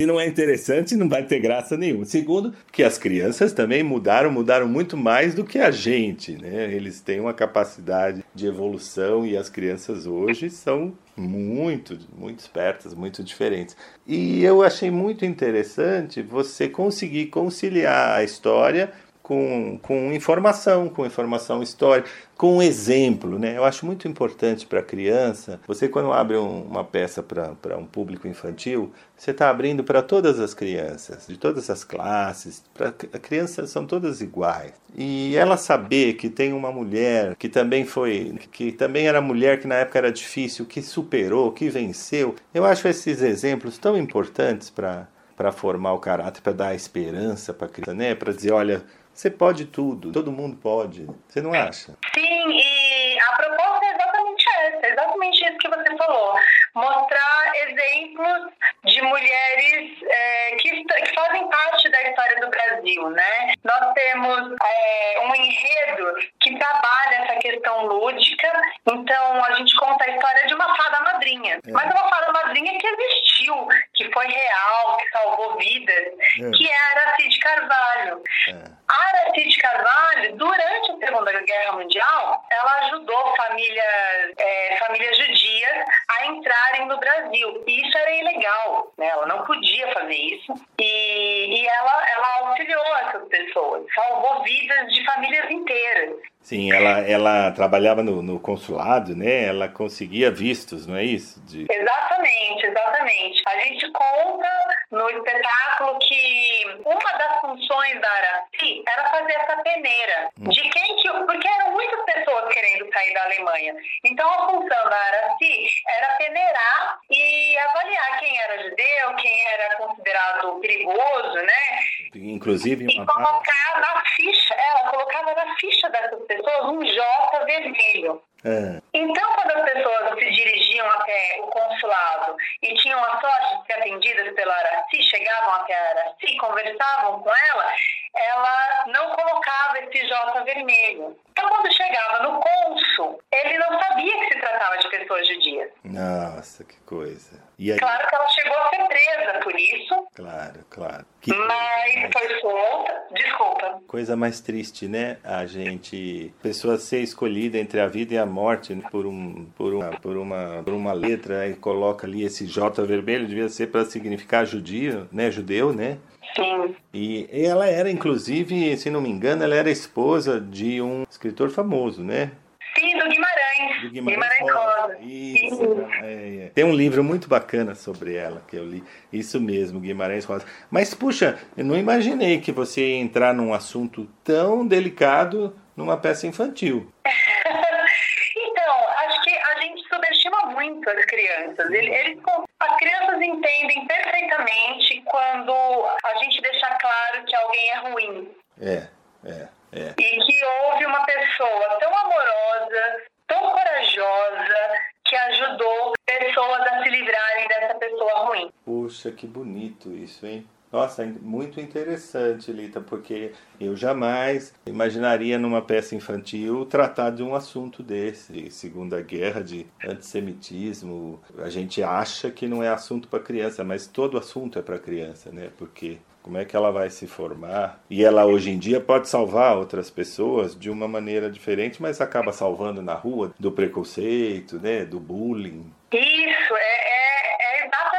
Se não é interessante, não vai ter graça nenhuma. Segundo, que as crianças também mudaram, mudaram muito mais do que a gente, né? Eles têm uma capacidade de evolução e as crianças hoje são muito, muito espertas, muito diferentes. E eu achei muito interessante você conseguir conciliar a história com, com informação, com informação histórica, com exemplo. Né? Eu acho muito importante para a criança, você quando abre um, uma peça para um público infantil, você está abrindo para todas as crianças, de todas as classes, para crianças são todas iguais. E ela saber que tem uma mulher que também foi, que também era mulher que na época era difícil, que superou, que venceu. Eu acho esses exemplos tão importantes para para formar o caráter, para dar esperança para a criança, né? Para dizer, olha, você pode tudo, todo mundo pode. Você não acha? Sim, e a proposta é exatamente essa, exatamente isso que você falou. Mostrar exemplos de mulheres é, que, que, fazem parte da história do Brasil, né? Nós temos é, um enredo que trabalha essa questão lúdica, então a gente conta a história de uma fada madrinha. É. Mas uma fada madrinha que existiu, que foi real, que salvou vidas, é. que era Cid Carvalho. É. Aracide Carvalho, durante a Segunda Guerra Mundial, ela ajudou famílias, é, famílias judias a entrarem no Brasil. E isso era ilegal, né? ela não podia fazer isso. E, e ela, ela auxiliou essas pessoas, salvou vidas de famílias inteiras. Sim, ela, ela trabalhava no, no, consulado, né? Ela conseguia vistos, não é isso? De... Exatamente, exatamente. A gente conta no espetáculo que uma das funções da Araci era fazer essa peneira. Hum. De quem que. Porque eram muitas pessoas querendo sair da Alemanha. Então a função da Araci era peneirar e avaliar quem era judeu, quem era considerado perigoso, né? Inclusive. E colocar na ficha, ela colocava na ficha dessas pessoas um J vermelho. É. Então, quando as pessoas se dirigiam até o consulado e tinham a sorte de ser atendidas pela Araci, chegavam até a Araci, conversavam com ela, ela não colocava esse J vermelho. Então, quando chegava no cônsul, ele não sabia que se tratava de pessoas judias. Nossa, que coisa. Aí... Claro que ela chegou a ser presa por isso. Claro, claro. Que mas foi solta. Desculpa. Coisa mais triste, né? A gente. Pessoa ser escolhida entre a vida e a morte né? por, um, por, uma, por, uma, por uma letra e coloca ali esse J vermelho, devia ser para significar judio, né? Judeu, né? Sim. E ela era, inclusive, se não me engano, ela era esposa de um escritor famoso, né? Sim, do Guimarães. Do Guimarães, Rosa. Isso. É, é. Tem um livro muito bacana sobre ela que eu li. Isso mesmo, Guimarães Rosa. Mas, puxa, eu não imaginei que você ia entrar num assunto tão delicado numa peça infantil. então, acho que a gente as crianças. Eles, as crianças entendem perfeitamente quando a gente deixa claro que alguém é ruim. É, é. É. E que houve uma pessoa tão amorosa, tão corajosa, que ajudou pessoas a se livrarem dessa pessoa ruim. Puxa, que bonito isso, hein? Nossa, muito interessante, Lita, porque eu jamais imaginaria numa peça infantil tratar de um assunto desse, Segunda Guerra, de antissemitismo. A gente acha que não é assunto para criança, mas todo assunto é para criança, né? Porque como é que ela vai se formar. E ela hoje em dia pode salvar outras pessoas de uma maneira diferente, mas acaba salvando na rua do preconceito, né, do bullying. Isso, é, é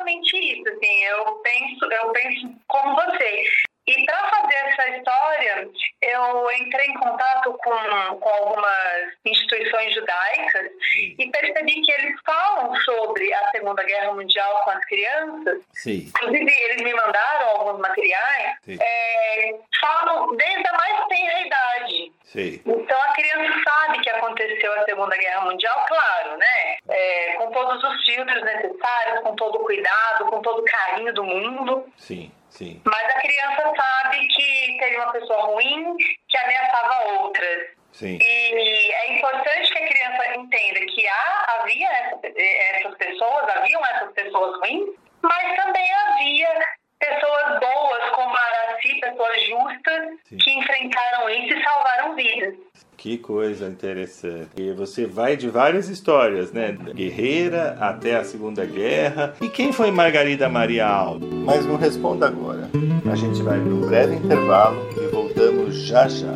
exatamente isso. Assim, eu penso, eu penso como você. E para fazer essa história, eu entrei em contato com, com algumas instituições judaicas Sim. e percebi que eles falam sobre a Segunda Guerra Mundial com as crianças. Sim. Inclusive, eles me mandaram alguns materiais. É, falam desde a mais tenra idade. Sim. Então, a criança sabe que aconteceu a Segunda Guerra Mundial, claro, né? É, com todos os filtros necessários, com todo o cuidado, com todo o carinho do mundo. Sim. Sim. Mas a criança sabe que teve uma pessoa ruim que ameaçava outras. Sim. E é importante que a criança entenda que há, havia essa, essas pessoas, haviam essas pessoas ruins, mas também havia pessoas boas como a Araci, pessoas justas, Sim. que enfrentaram isso e salvaram vidas. Que coisa interessante. E você vai de várias histórias, né? Guerreira até a Segunda Guerra. E quem foi Margarida Maria Alves? Mas não responda agora. A gente vai para um breve intervalo e voltamos já já.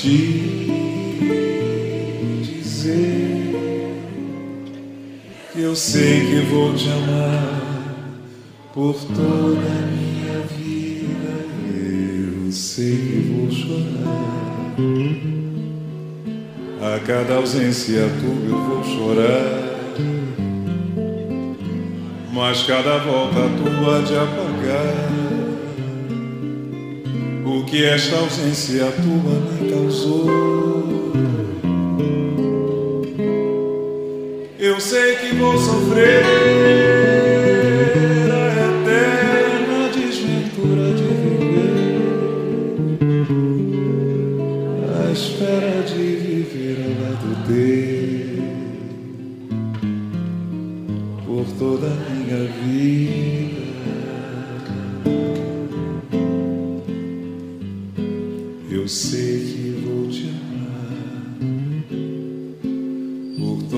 te dizer que eu sei que vou te amar por toda a minha vida. Eu sei que vou chorar. A cada ausência tua eu vou chorar. Mas cada volta tua de apagar que esta ausência tua me causou. Eu sei que vou sofrer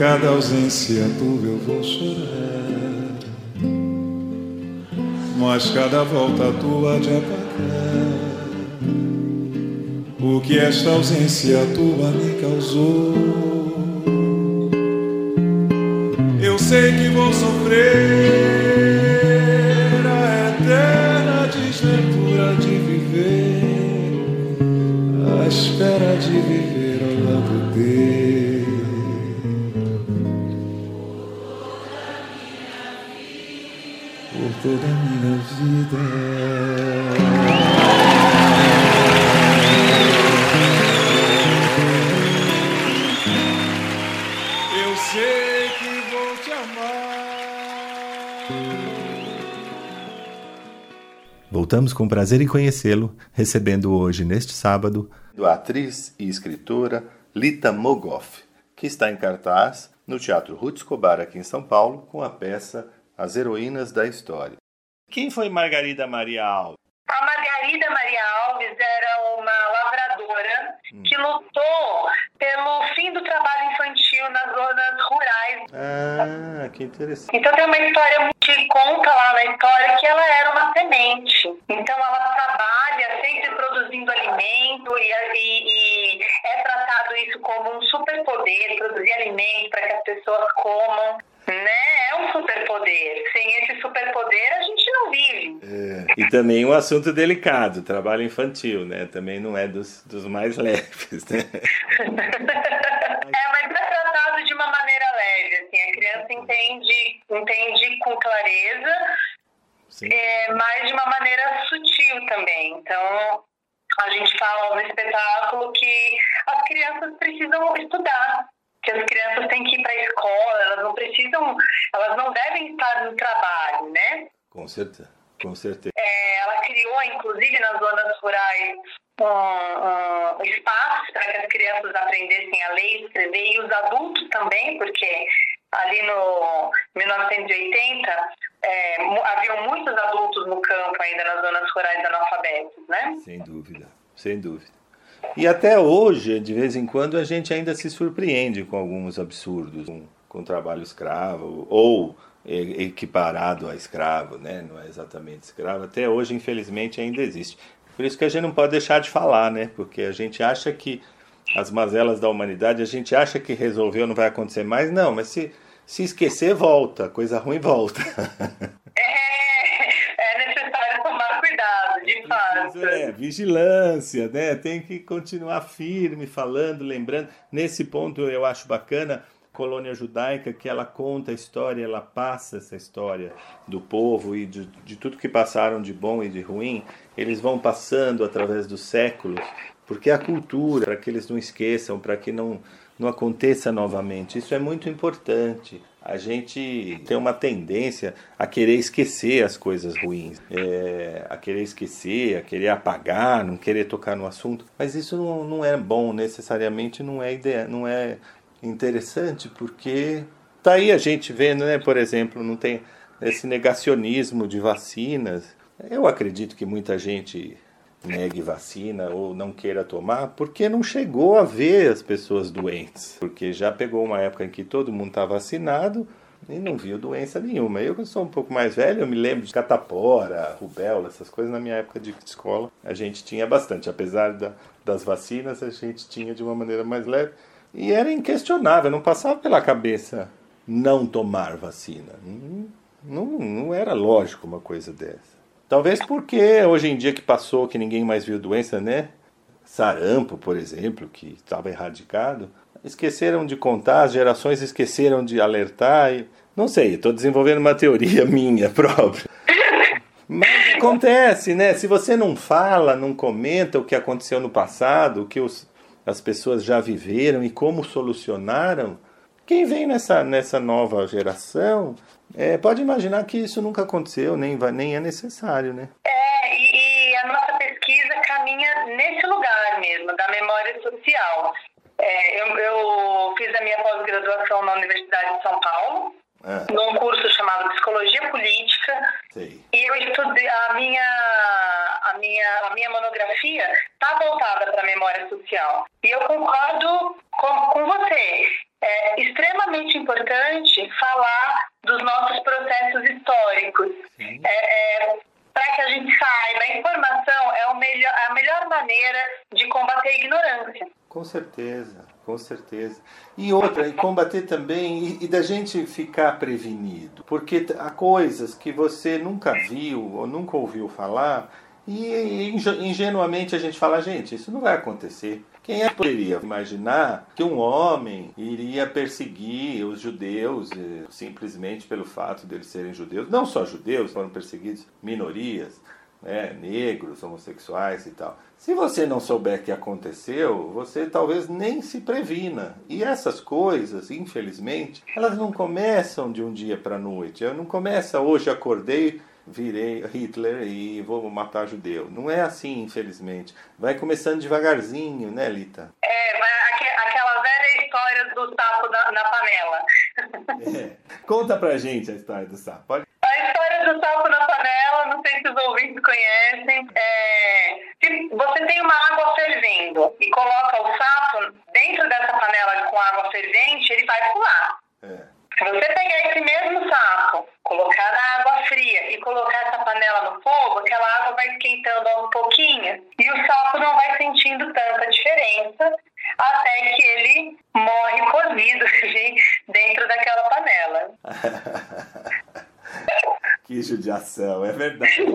Cada ausência tua eu vou chorar. Mas cada volta tua de apagar o que esta ausência tua me causou. Eu sei que vou sofrer a eterna desventura de viver à espera de viver ao lado dele. Voltamos com prazer em conhecê-lo, recebendo hoje, neste sábado, a atriz e escritora Lita Mogoff, que está em cartaz no Teatro Ruth Escobar aqui em São Paulo com a peça As Heroínas da História. Quem foi Margarida Maria Alves? A Margarida Maria Alves era uma lavradora que lutou pelo fim do trabalho infantil nas zonas rurais. Ah, que interessante. Então tem uma história que conta lá na história que ela era uma semente. Então ela trabalha sempre produzindo alimento e, e, e é tratado isso como um superpoder, produzir alimento para que as pessoas comam. Né? É um superpoder. Sem esse superpoder, a gente não vive. É. E também um assunto delicado, trabalho infantil, né? Também não é dos, dos mais leves, né? é, mas é tratado de uma maneira leve, assim. A criança entende, entende com clareza, é, mas de uma maneira sutil também. Então, a gente fala no espetáculo que as crianças precisam estudar, que as crianças têm que ir para a escola, elas não precisam, elas não devem estar no trabalho, né? Com certeza, com certeza. É, ela criou, inclusive, nas zonas rurais, um, um espaços para que as crianças aprendessem a ler e escrever, e os adultos também, porque ali no 1980 é, haviam muitos adultos no campo ainda nas zonas rurais analfabetos, né? Sem dúvida, sem dúvida. E até hoje, de vez em quando, a gente ainda se surpreende com alguns absurdos, com, com trabalho escravo ou equiparado a escravo, né? Não é exatamente escravo. Até hoje, infelizmente, ainda existe. Por isso que a gente não pode deixar de falar, né? Porque a gente acha que as mazelas da humanidade, a gente acha que resolveu, não vai acontecer mais. Não, mas se, se esquecer, volta. Coisa ruim volta. É, é necessário tomar cuidado, fato. É, vigilância, né? Tem que continuar firme, falando, lembrando. Nesse ponto eu acho bacana colônia judaica que ela conta a história, ela passa essa história do povo e de, de tudo que passaram de bom e de ruim, eles vão passando através dos séculos, porque a cultura, para que eles não esqueçam, para que não, não aconteça novamente, isso é muito importante. A gente tem uma tendência a querer esquecer as coisas ruins, é, a querer esquecer, a querer apagar, não querer tocar no assunto. Mas isso não, não é bom, necessariamente não é, ideia, não é interessante porque tá aí a gente vendo, né, por exemplo, não tem esse negacionismo de vacinas. Eu acredito que muita gente negue vacina ou não queira tomar porque não chegou a ver as pessoas doentes. Porque já pegou uma época em que todo mundo está vacinado e não viu doença nenhuma. Eu que sou um pouco mais velho, eu me lembro de catapora, rubéola, essas coisas na minha época de escola. A gente tinha bastante, apesar da, das vacinas, a gente tinha de uma maneira mais leve. E era inquestionável, não passava pela cabeça não tomar vacina. Não, não era lógico uma coisa dessa. Talvez porque hoje em dia que passou, que ninguém mais viu doença, né? Sarampo, por exemplo, que estava erradicado, esqueceram de contar, as gerações esqueceram de alertar. E... Não sei, estou desenvolvendo uma teoria minha própria. Mas acontece, né? Se você não fala, não comenta o que aconteceu no passado, o que os, as pessoas já viveram e como solucionaram, quem vem nessa, nessa nova geração é, pode imaginar que isso nunca aconteceu, nem, vai, nem é necessário, né? É, e, e a nossa pesquisa caminha nesse lugar mesmo, da memória social. É, eu, eu, fiz a minha pós-graduação na Universidade de São Paulo, é. num curso chamado Psicologia Política. Sei. E eu estudei a minha a minha a minha monografia está voltada para a memória social. E eu concordo com, com você. É extremamente importante falar dos nossos processos históricos. É, é, para que a gente saiba, a informação é melhor, a melhor maneira de combater a ignorância. Com certeza, com certeza. E outra, e combater também, e, e, da gente ficar prevenido. Porque há coisas que você nunca viu ou nunca ouviu falar, e ingenuamente a gente fala, gente, isso não vai acontecer. Quem é que poderia imaginar que um homem iria perseguir os judeus eh, simplesmente pelo fato de eles serem judeus? Não só judeus, foram perseguidos minorias, né, negros, homossexuais e tal. Se você não souber que aconteceu, você talvez nem se previna. E essas coisas, infelizmente, elas não começam de um dia para a noite. Eu não começa hoje acordei, virei Hitler e vou matar judeu. Não é assim, infelizmente. Vai começando devagarzinho, né, Lita? É, aquela velha história do sapo na, na panela. É. Conta pra gente a história do sapo. Pode... A história do sapo na panela, não sei se os ouvintes conhecem. É, se você tem uma água fervendo e coloca o sapo dentro dessa panela com água fervente, ele vai pular. É. Se você pegar esse mesmo sapo, colocar na água fria e colocar essa panela no fogo, aquela água vai esquentando um pouquinho e o sapo não vai sentindo tanta diferença até que ele morre cozido assim, dentro daquela panela. que judiação, é verdade.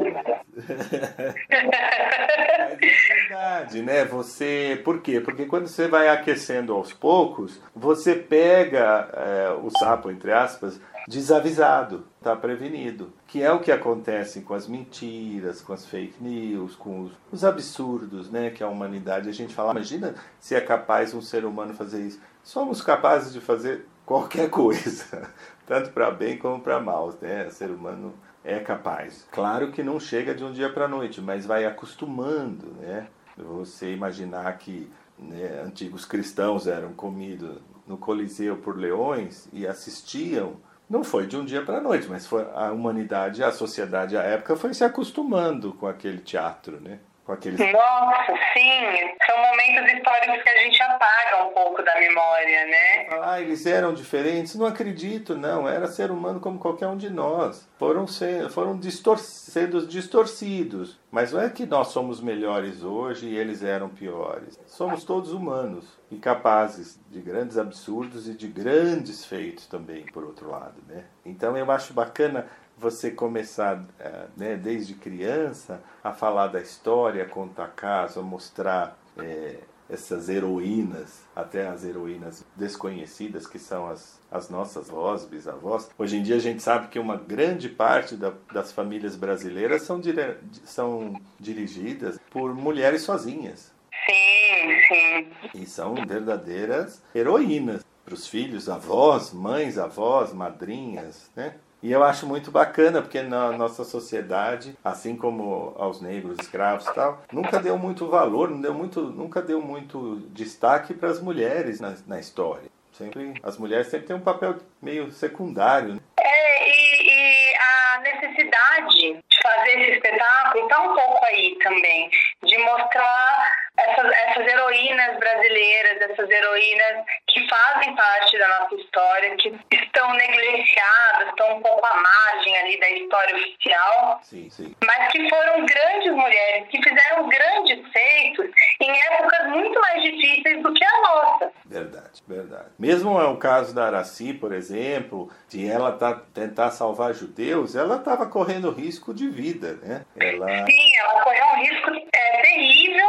né? Você. Por quê? Porque quando você vai aquecendo aos poucos, você pega é, o sapo, entre aspas, desavisado, está prevenido. Que é o que acontece com as mentiras, com as fake news, com os, os absurdos, né? Que a humanidade, a gente fala, imagina se é capaz um ser humano fazer isso. Somos capazes de fazer qualquer coisa, tanto para bem como para mal, né? O ser humano é capaz. Claro que não chega de um dia para a noite, mas vai acostumando, né? Você imaginar que né, antigos cristãos eram comidos no Coliseu por leões e assistiam não foi de um dia para a noite, mas foi a humanidade, a sociedade, a época foi se acostumando com aquele teatro, né? Com aqueles. Nossa, sim. São momentos históricos que a gente apaga um pouco da memória, né? Ah, eles eram diferentes? Não acredito, não. Era ser humano como qualquer um de nós. Foram, ser, foram distor sendo distorcidos. Mas não é que nós somos melhores hoje e eles eram piores. Somos todos humanos e capazes de grandes absurdos e de grandes feitos também, por outro lado, né? Então eu acho bacana você começar é, né, desde criança a falar da história, contar caso, a mostrar é, essas heroínas, até as heroínas desconhecidas que são as, as nossas avós, bisavós. Hoje em dia a gente sabe que uma grande parte da, das famílias brasileiras são, dire, são dirigidas por mulheres sozinhas. Sim, sim. E são verdadeiras heroínas para os filhos, avós, mães, avós, madrinhas, né? E eu acho muito bacana, porque na nossa sociedade, assim como aos negros, escravos e tal, nunca deu muito valor, não deu muito, nunca deu muito destaque para as mulheres na, na, história. Sempre, as mulheres sempre têm um papel meio secundário. Né? É, e, e a necessidade de fazer esse espetáculo está um pouco aí também, de mostrar essas, essas heroínas brasileiras, essas heroínas que fazem parte da nossa história, que estão negligenciadas, estão um pouco à margem ali da história oficial, sim, sim. mas que foram grandes mulheres, que fizeram grandes feitos em épocas muito mais difíceis do que a nossa. Verdade, verdade. Mesmo é o caso da Araci, por exemplo, de ela tá, tentar salvar judeus, ela estava correndo risco de vida, né? Ela... Sim, ela correu um risco é, terrível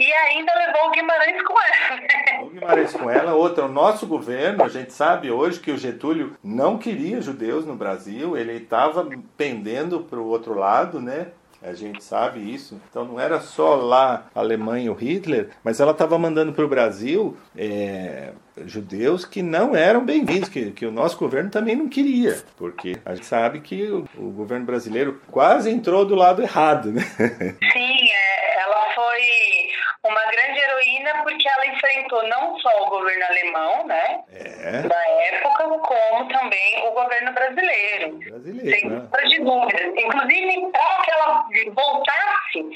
e ainda levou o Guimarães com ela. O Guimarães com ela, outra, o nosso governo, a gente sabe hoje que o Getúlio não queria judeus no Brasil, ele estava pendendo para o outro lado, né? A gente sabe isso. Então não era só lá a Alemanha e o Hitler, mas ela estava mandando para o Brasil é, judeus que não eram bem-vindos, que, que o nosso governo também não queria, porque a gente sabe que o, o governo brasileiro quase entrou do lado errado, né? Sim, é, uma grande heroína porque ela enfrentou não só o governo alemão, né, é. da época, como também o governo brasileiro. brasileiro sem né? de dúvidas. Inclusive, para que ela voltasse,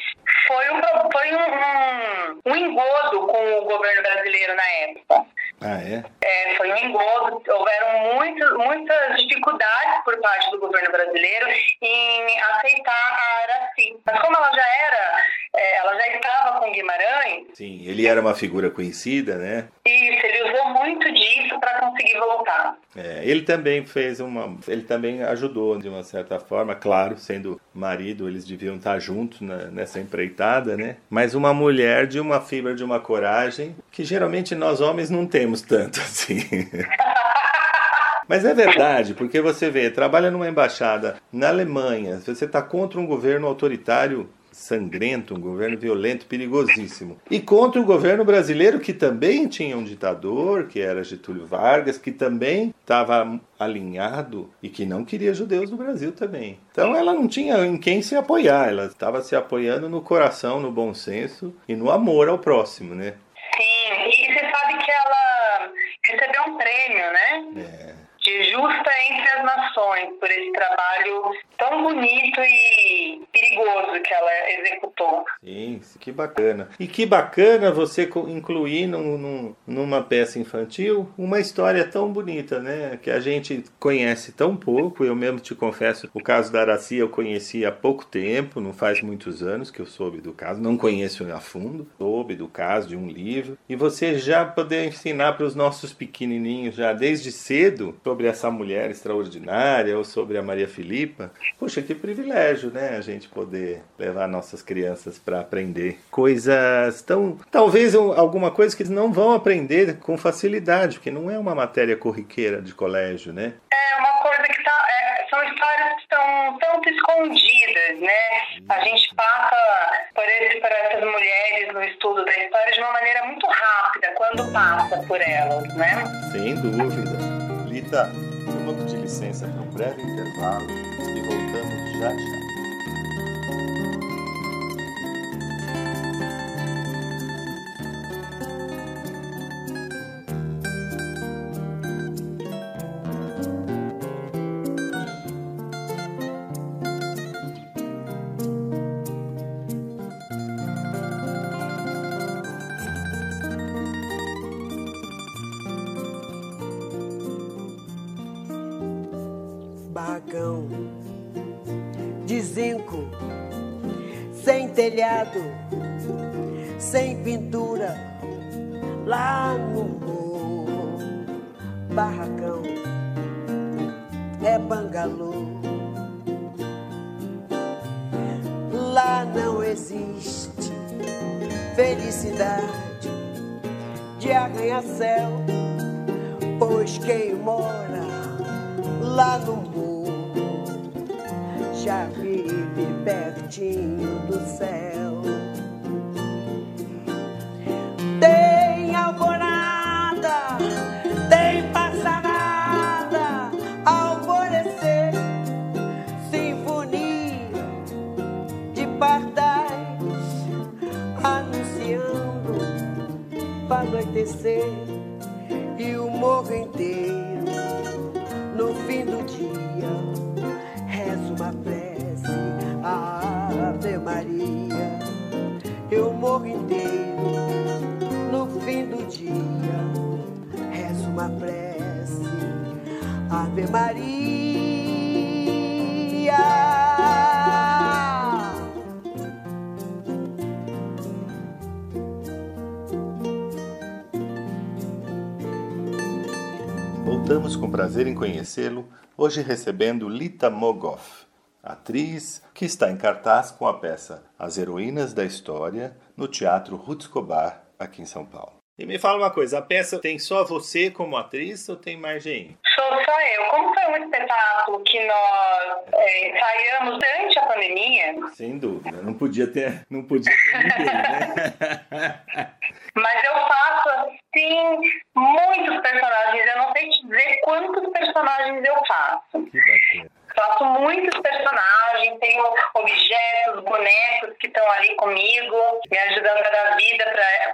foi um, foi um, um, um engodo com o governo brasileiro na época. Ah, é? É, foi um engodo, houveram muito, muitas dificuldades por parte do governo brasileiro em aceitar a Araci. Mas como ela já era, é, ela já estava com Guimarães. Sim, ele era uma figura conhecida, né? Isso, ele usou muito disso para conseguir voltar. É, ele também fez uma. Ele também ajudou de uma certa forma, claro, sendo marido, eles deviam estar juntos na, nessa empreitada, né? Mas uma mulher de uma fibra, de uma coragem que geralmente nós homens não temos tanto assim. Mas é verdade, porque você vê, trabalha numa embaixada na Alemanha, você está contra um governo autoritário sangrento, um governo violento, perigosíssimo. E contra o governo brasileiro, que também tinha um ditador, que era Getúlio Vargas, que também estava alinhado e que não queria judeus no Brasil também. Então ela não tinha em quem se apoiar, ela estava se apoiando no coração, no bom senso e no amor ao próximo, né? Sim, e você sabe que ela recebeu um prêmio, né? É de Justa entre as Nações, por esse trabalho tão bonito e perigoso que ela executou. Sim, que bacana. E que bacana você incluir num, num, numa peça infantil uma história tão bonita, né? Que a gente conhece tão pouco. Eu mesmo te confesso, o caso da Araci eu conheci há pouco tempo, não faz muitos anos que eu soube do caso, não conheço a fundo, soube do caso de um livro. E você já poder ensinar para os nossos pequenininhos, já desde cedo, sobre essa mulher extraordinária ou sobre a Maria Filipa. Puxa, que privilégio, né? A gente poder levar nossas crianças para aprender coisas tão. Talvez alguma coisa que eles não vão aprender com facilidade, porque não é uma matéria corriqueira de colégio, né? É uma coisa que tá, é, são histórias que estão tanto escondidas, né? A gente passa por, esse, por essas mulheres no estudo da história de uma maneira muito rápida quando passa por elas, né? Sem dúvida. Lita, eu vou pedir licença para um breve intervalo e voltamos já já. Sem pintura, lá no barracão, é bangalô. Lá não existe felicidade de arranha-céu, dia, rezo uma prece, Ave Maria. Voltamos com prazer em conhecê-lo, hoje recebendo Lita Mogoff atriz que está em cartaz com a peça As Heroínas da História no Teatro Ruth Escobar, aqui em São Paulo. E me fala uma coisa, a peça tem só você como atriz ou tem mais gente? Sou só eu. Como foi um espetáculo que nós é, ensaiamos durante a pandemia... Sem dúvida, não podia ter, não podia ter ninguém, né? Mas eu faço, assim, muitos personagens. Eu não sei te dizer quantos personagens eu faço. Que bacana. Faço muitos personagens, tenho objetos, bonecos que estão ali comigo, me ajudando a dar vida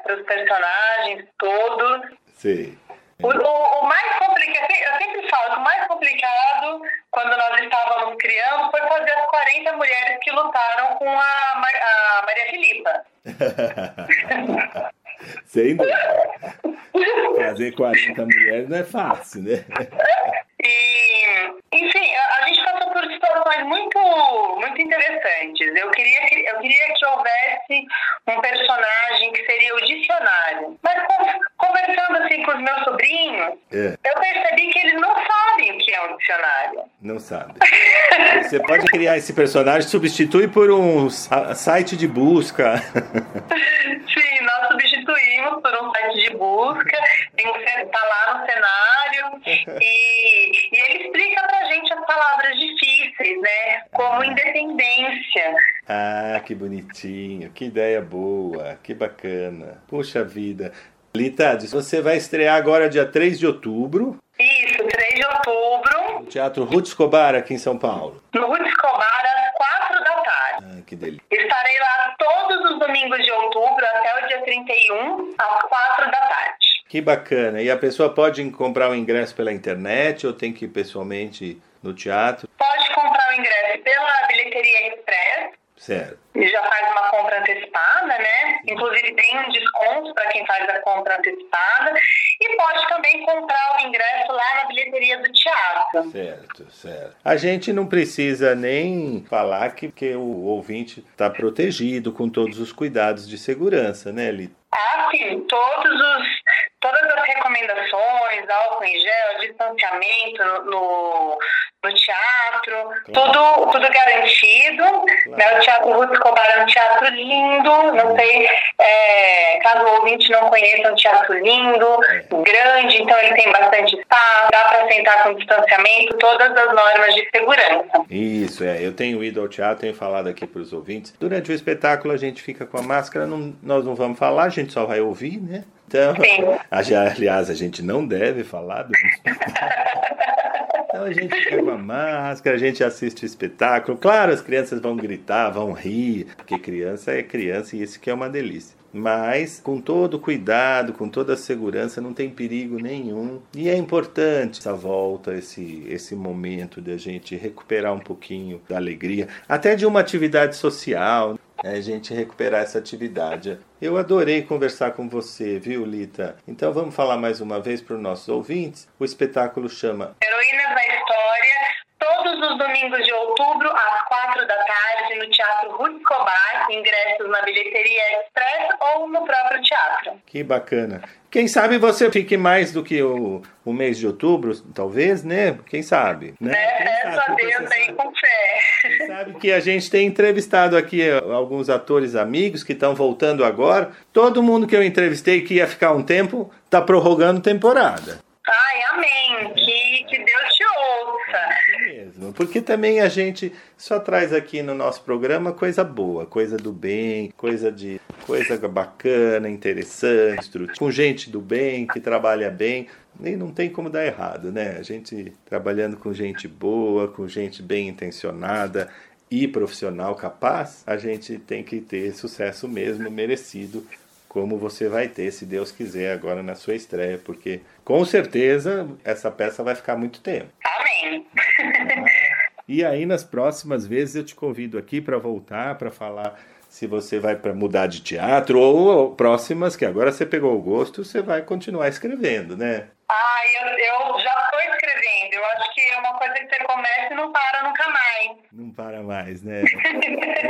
para os personagens todos. Sim. O, o, o, mais complicado, eu sempre falo que o mais complicado, quando nós estávamos criando, foi fazer as 40 mulheres que lutaram com a, a Maria Filipa. Sem dúvida. Fazer 40 mulheres não é fácil, né? E, enfim, a, a, gente passou por situações muito, muito interessantes. Eu queria, eu queria que houvesse um personagem que seria o dicionário. Mas conversando assim com os meus sobrinhos, é. eu percebi que eles não sabem o que é um dicionário. Não sabem. Você pode criar esse personagem, substitui por um site de busca. Sim, nós substituímos por um site de busca, tem que estar tá lá no cenário e e ele explica pra gente as palavras difíceis, né? Como independência. Ah, que bonitinho, que ideia boa, que bacana. Puxa vida. Litades, você vai estrear agora dia 3 de outubro. Isso, 3 de outubro. No Teatro Ruth Escobar, aqui em São Paulo. No Ruth Escobar, às 4 da tarde. Ah, que delícia. Estarei lá todos os domingos de outubro, até o dia 31, às 4 da tarde. Que bacana. E a pessoa pode comprar o ingresso pela internet ou tem que ir pessoalmente no teatro? Pode comprar o ingresso pela bilheteria express. Certo. E já faz uma compra antecipada, né? Inclusive tem um desconto para quem faz a compra antecipada. E pode também comprar o ingresso lá na bilheteria do teatro. Certo, certo. A gente não precisa nem falar que, que o ouvinte está protegido com todos os cuidados de segurança, né, Lita? Ah, sim. Todos os, todas as recomendações, álcool em gel, distanciamento no, no teatro, tudo, tudo garantido. Né? O Teatro Ruth Escobar é um teatro lindo, não sei, é, caso o ouvinte não conheça, é um teatro lindo, grande, então ele tem bastante espaço, dá para sentar com distanciamento, todas as normas de segurança. Isso, é. Eu tenho ido ao teatro, tenho falado aqui para os ouvintes. Durante o espetáculo a gente fica com a máscara, não, nós não vamos falar, a gente só vai ouvir, né? Então, aliás, a gente não deve falar do Então a gente fica com a máscara, a gente assiste o espetáculo. Claro, as crianças vão gritar, vão rir, porque criança é criança e isso que é uma delícia. Mas com todo cuidado, com toda a segurança, não tem perigo nenhum. E é importante essa volta, esse, esse momento de a gente recuperar um pouquinho da alegria, até de uma atividade social a gente recuperar essa atividade. Eu adorei conversar com você, viu, Lita? Então vamos falar mais uma vez para os nossos ouvintes. O espetáculo chama Heroínas da História, todos os domingos de outubro, às quatro da tarde, no Teatro Ruth Escobar, ingressos na bilheteria Express ou no próprio teatro. Que bacana. Quem sabe você fique mais do que o, o mês de outubro, talvez, né? Quem sabe? Né? É, Quem sabe, Deus aí com fé. Quem sabe que a gente tem entrevistado aqui alguns atores amigos que estão voltando agora. Todo mundo que eu entrevistei que ia ficar um tempo, está prorrogando temporada. Ai, amém. Que, que Deus te ouça. Mesmo, porque também a gente só traz aqui no nosso programa coisa boa, coisa do bem, coisa de coisa bacana, interessante, com gente do bem, que trabalha bem. E não tem como dar errado, né? A gente trabalhando com gente boa, com gente bem intencionada e profissional capaz, a gente tem que ter sucesso mesmo, merecido, como você vai ter, se Deus quiser, agora na sua estreia, porque com certeza essa peça vai ficar muito tempo. Amém. E aí, nas próximas vezes, eu te convido aqui para voltar, para falar se você vai para mudar de teatro ou próximas, que agora você pegou o gosto, você vai continuar escrevendo, né? Ah, eu, eu já estou escrevendo. Eu acho que é uma coisa você começa e não para nunca mais. Não para mais, né?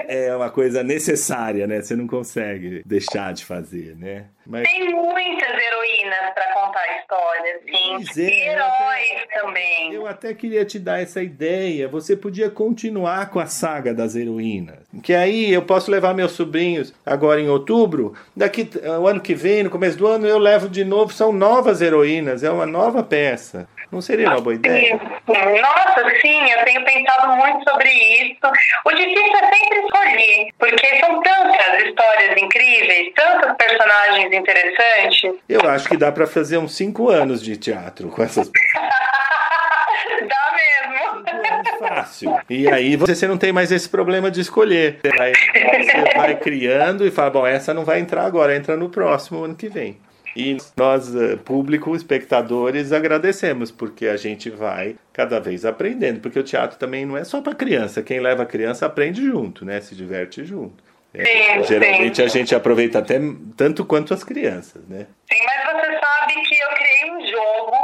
é uma coisa necessária, né? Você não consegue deixar de fazer, né? Mas... Tem muitas heroínas para contar histórias, sim. É, e heróis até, também. Eu até queria te dar essa ideia. Você podia continuar com a saga das heroínas. Que aí eu posso levar meus sobrinhos agora em outubro. Daqui o ano que vem, no começo do ano, eu levo de novo. São novas heroínas. É uma nova peça. Não seria uma boa ideia? Nossa, sim, eu tenho pensado muito sobre isso. O difícil é sempre escolher, porque são tantas histórias incríveis, tantos personagens interessantes. Eu acho que dá para fazer uns cinco anos de teatro com essas Dá mesmo. É fácil. E aí você não tem mais esse problema de escolher. Você vai, você vai criando e fala, bom, essa não vai entrar agora, entra no próximo ano que vem. E nós, eh, público, espectadores, agradecemos, porque a gente vai cada vez aprendendo. Porque o teatro também não é só para criança. Quem leva a criança aprende junto, né? Se diverte junto. É, sim, geralmente sim. a gente aproveita até tanto quanto as crianças, né? Sim, mas você sabe que eu criei um jogo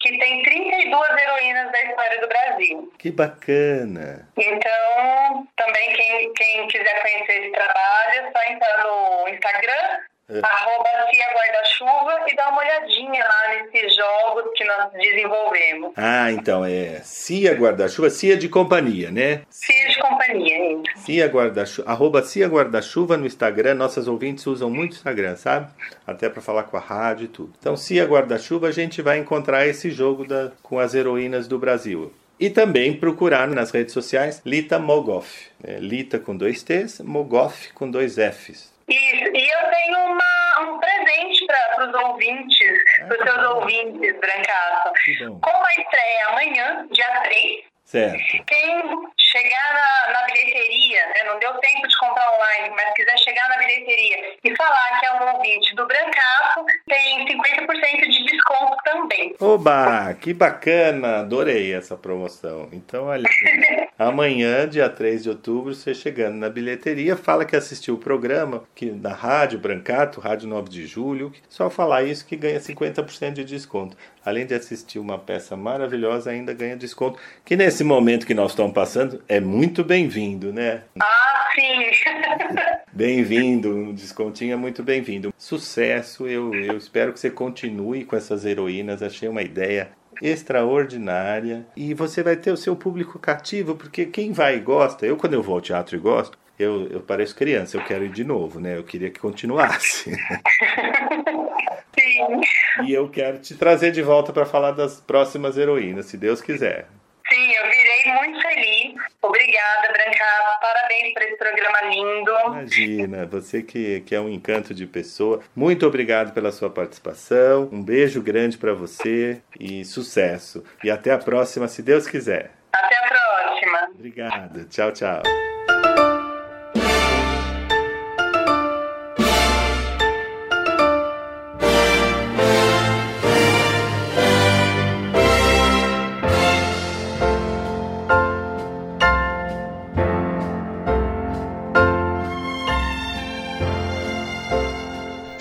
que tem 32 heroínas da história do Brasil. Que bacana! Então, também quem, quem quiser conhecer esse trabalho, é só entrar no Instagram, é. arroba Cia Guarda-Chuva e dá uma olhadinha lá nesses jogos que nós desenvolvemos. Ah, então é Cia Guarda-Chuva, Cia de companhia, né? Cia de companhia, isso. Cia Guarda-Chuva, arroba Cia Guarda-Chuva no Instagram. Nossas ouvintes usam muito o Instagram, sabe? Até para falar com a rádio e tudo. Então, Cia Guarda-Chuva, a gente vai encontrar esse jogo da, com as heroínas do Brasil. E também procurar nas redes sociais Lita Mogoff. É, Lita com dois T's, Mogoff com dois F's. Isso, e eu tenho uma, um presente para os ouvintes, Ah, para os seus bom. ouvintes, bom. Como a estreia amanhã, dia 3, Certo. quem chegar na, na bilheteria, né, não deu tempo de comprar online, mas quiser chegar na bilheteria e falar que é um ouvinte do Brancato, tem 50% de desconto também. Oba, que bacana! Adorei essa promoção. Então, olha, Amanhã, dia 3 de outubro, você chegando na bilheteria, fala que assistiu o programa, que na Rádio Brancato, Rádio 9 de Julho, só falar isso que ganha 50% de desconto. Além de assistir uma peça maravilhosa, ainda ganha desconto, que nesse momento que nós estamos passando é muito bem-vindo, né? Ah, sim! bem-vindo, um descontinho é muito bem-vindo. Sucesso, eu, eu espero que você continue com essas heroínas, achei uma ideia extraordinária e você vai ter o seu público cativo, porque quem vai e gosta, eu quando eu vou ao teatro e gosto, eu, eu pareço criança, eu quero ir de novo, né? Eu queria que continuasse. Sim. E eu quero te trazer de volta para falar das próximas heroínas, se Deus quiser. Sim, eu virei muito feliz. Obrigada, Brancato. Parabéns por esse programa lindo. Imagina, você que, que é um encanto de pessoa. Muito obrigado pela sua participação. Um beijo grande para você e sucesso. E até a próxima, se Deus quiser. Até a próxima. Obrigado. Tchau, tchau.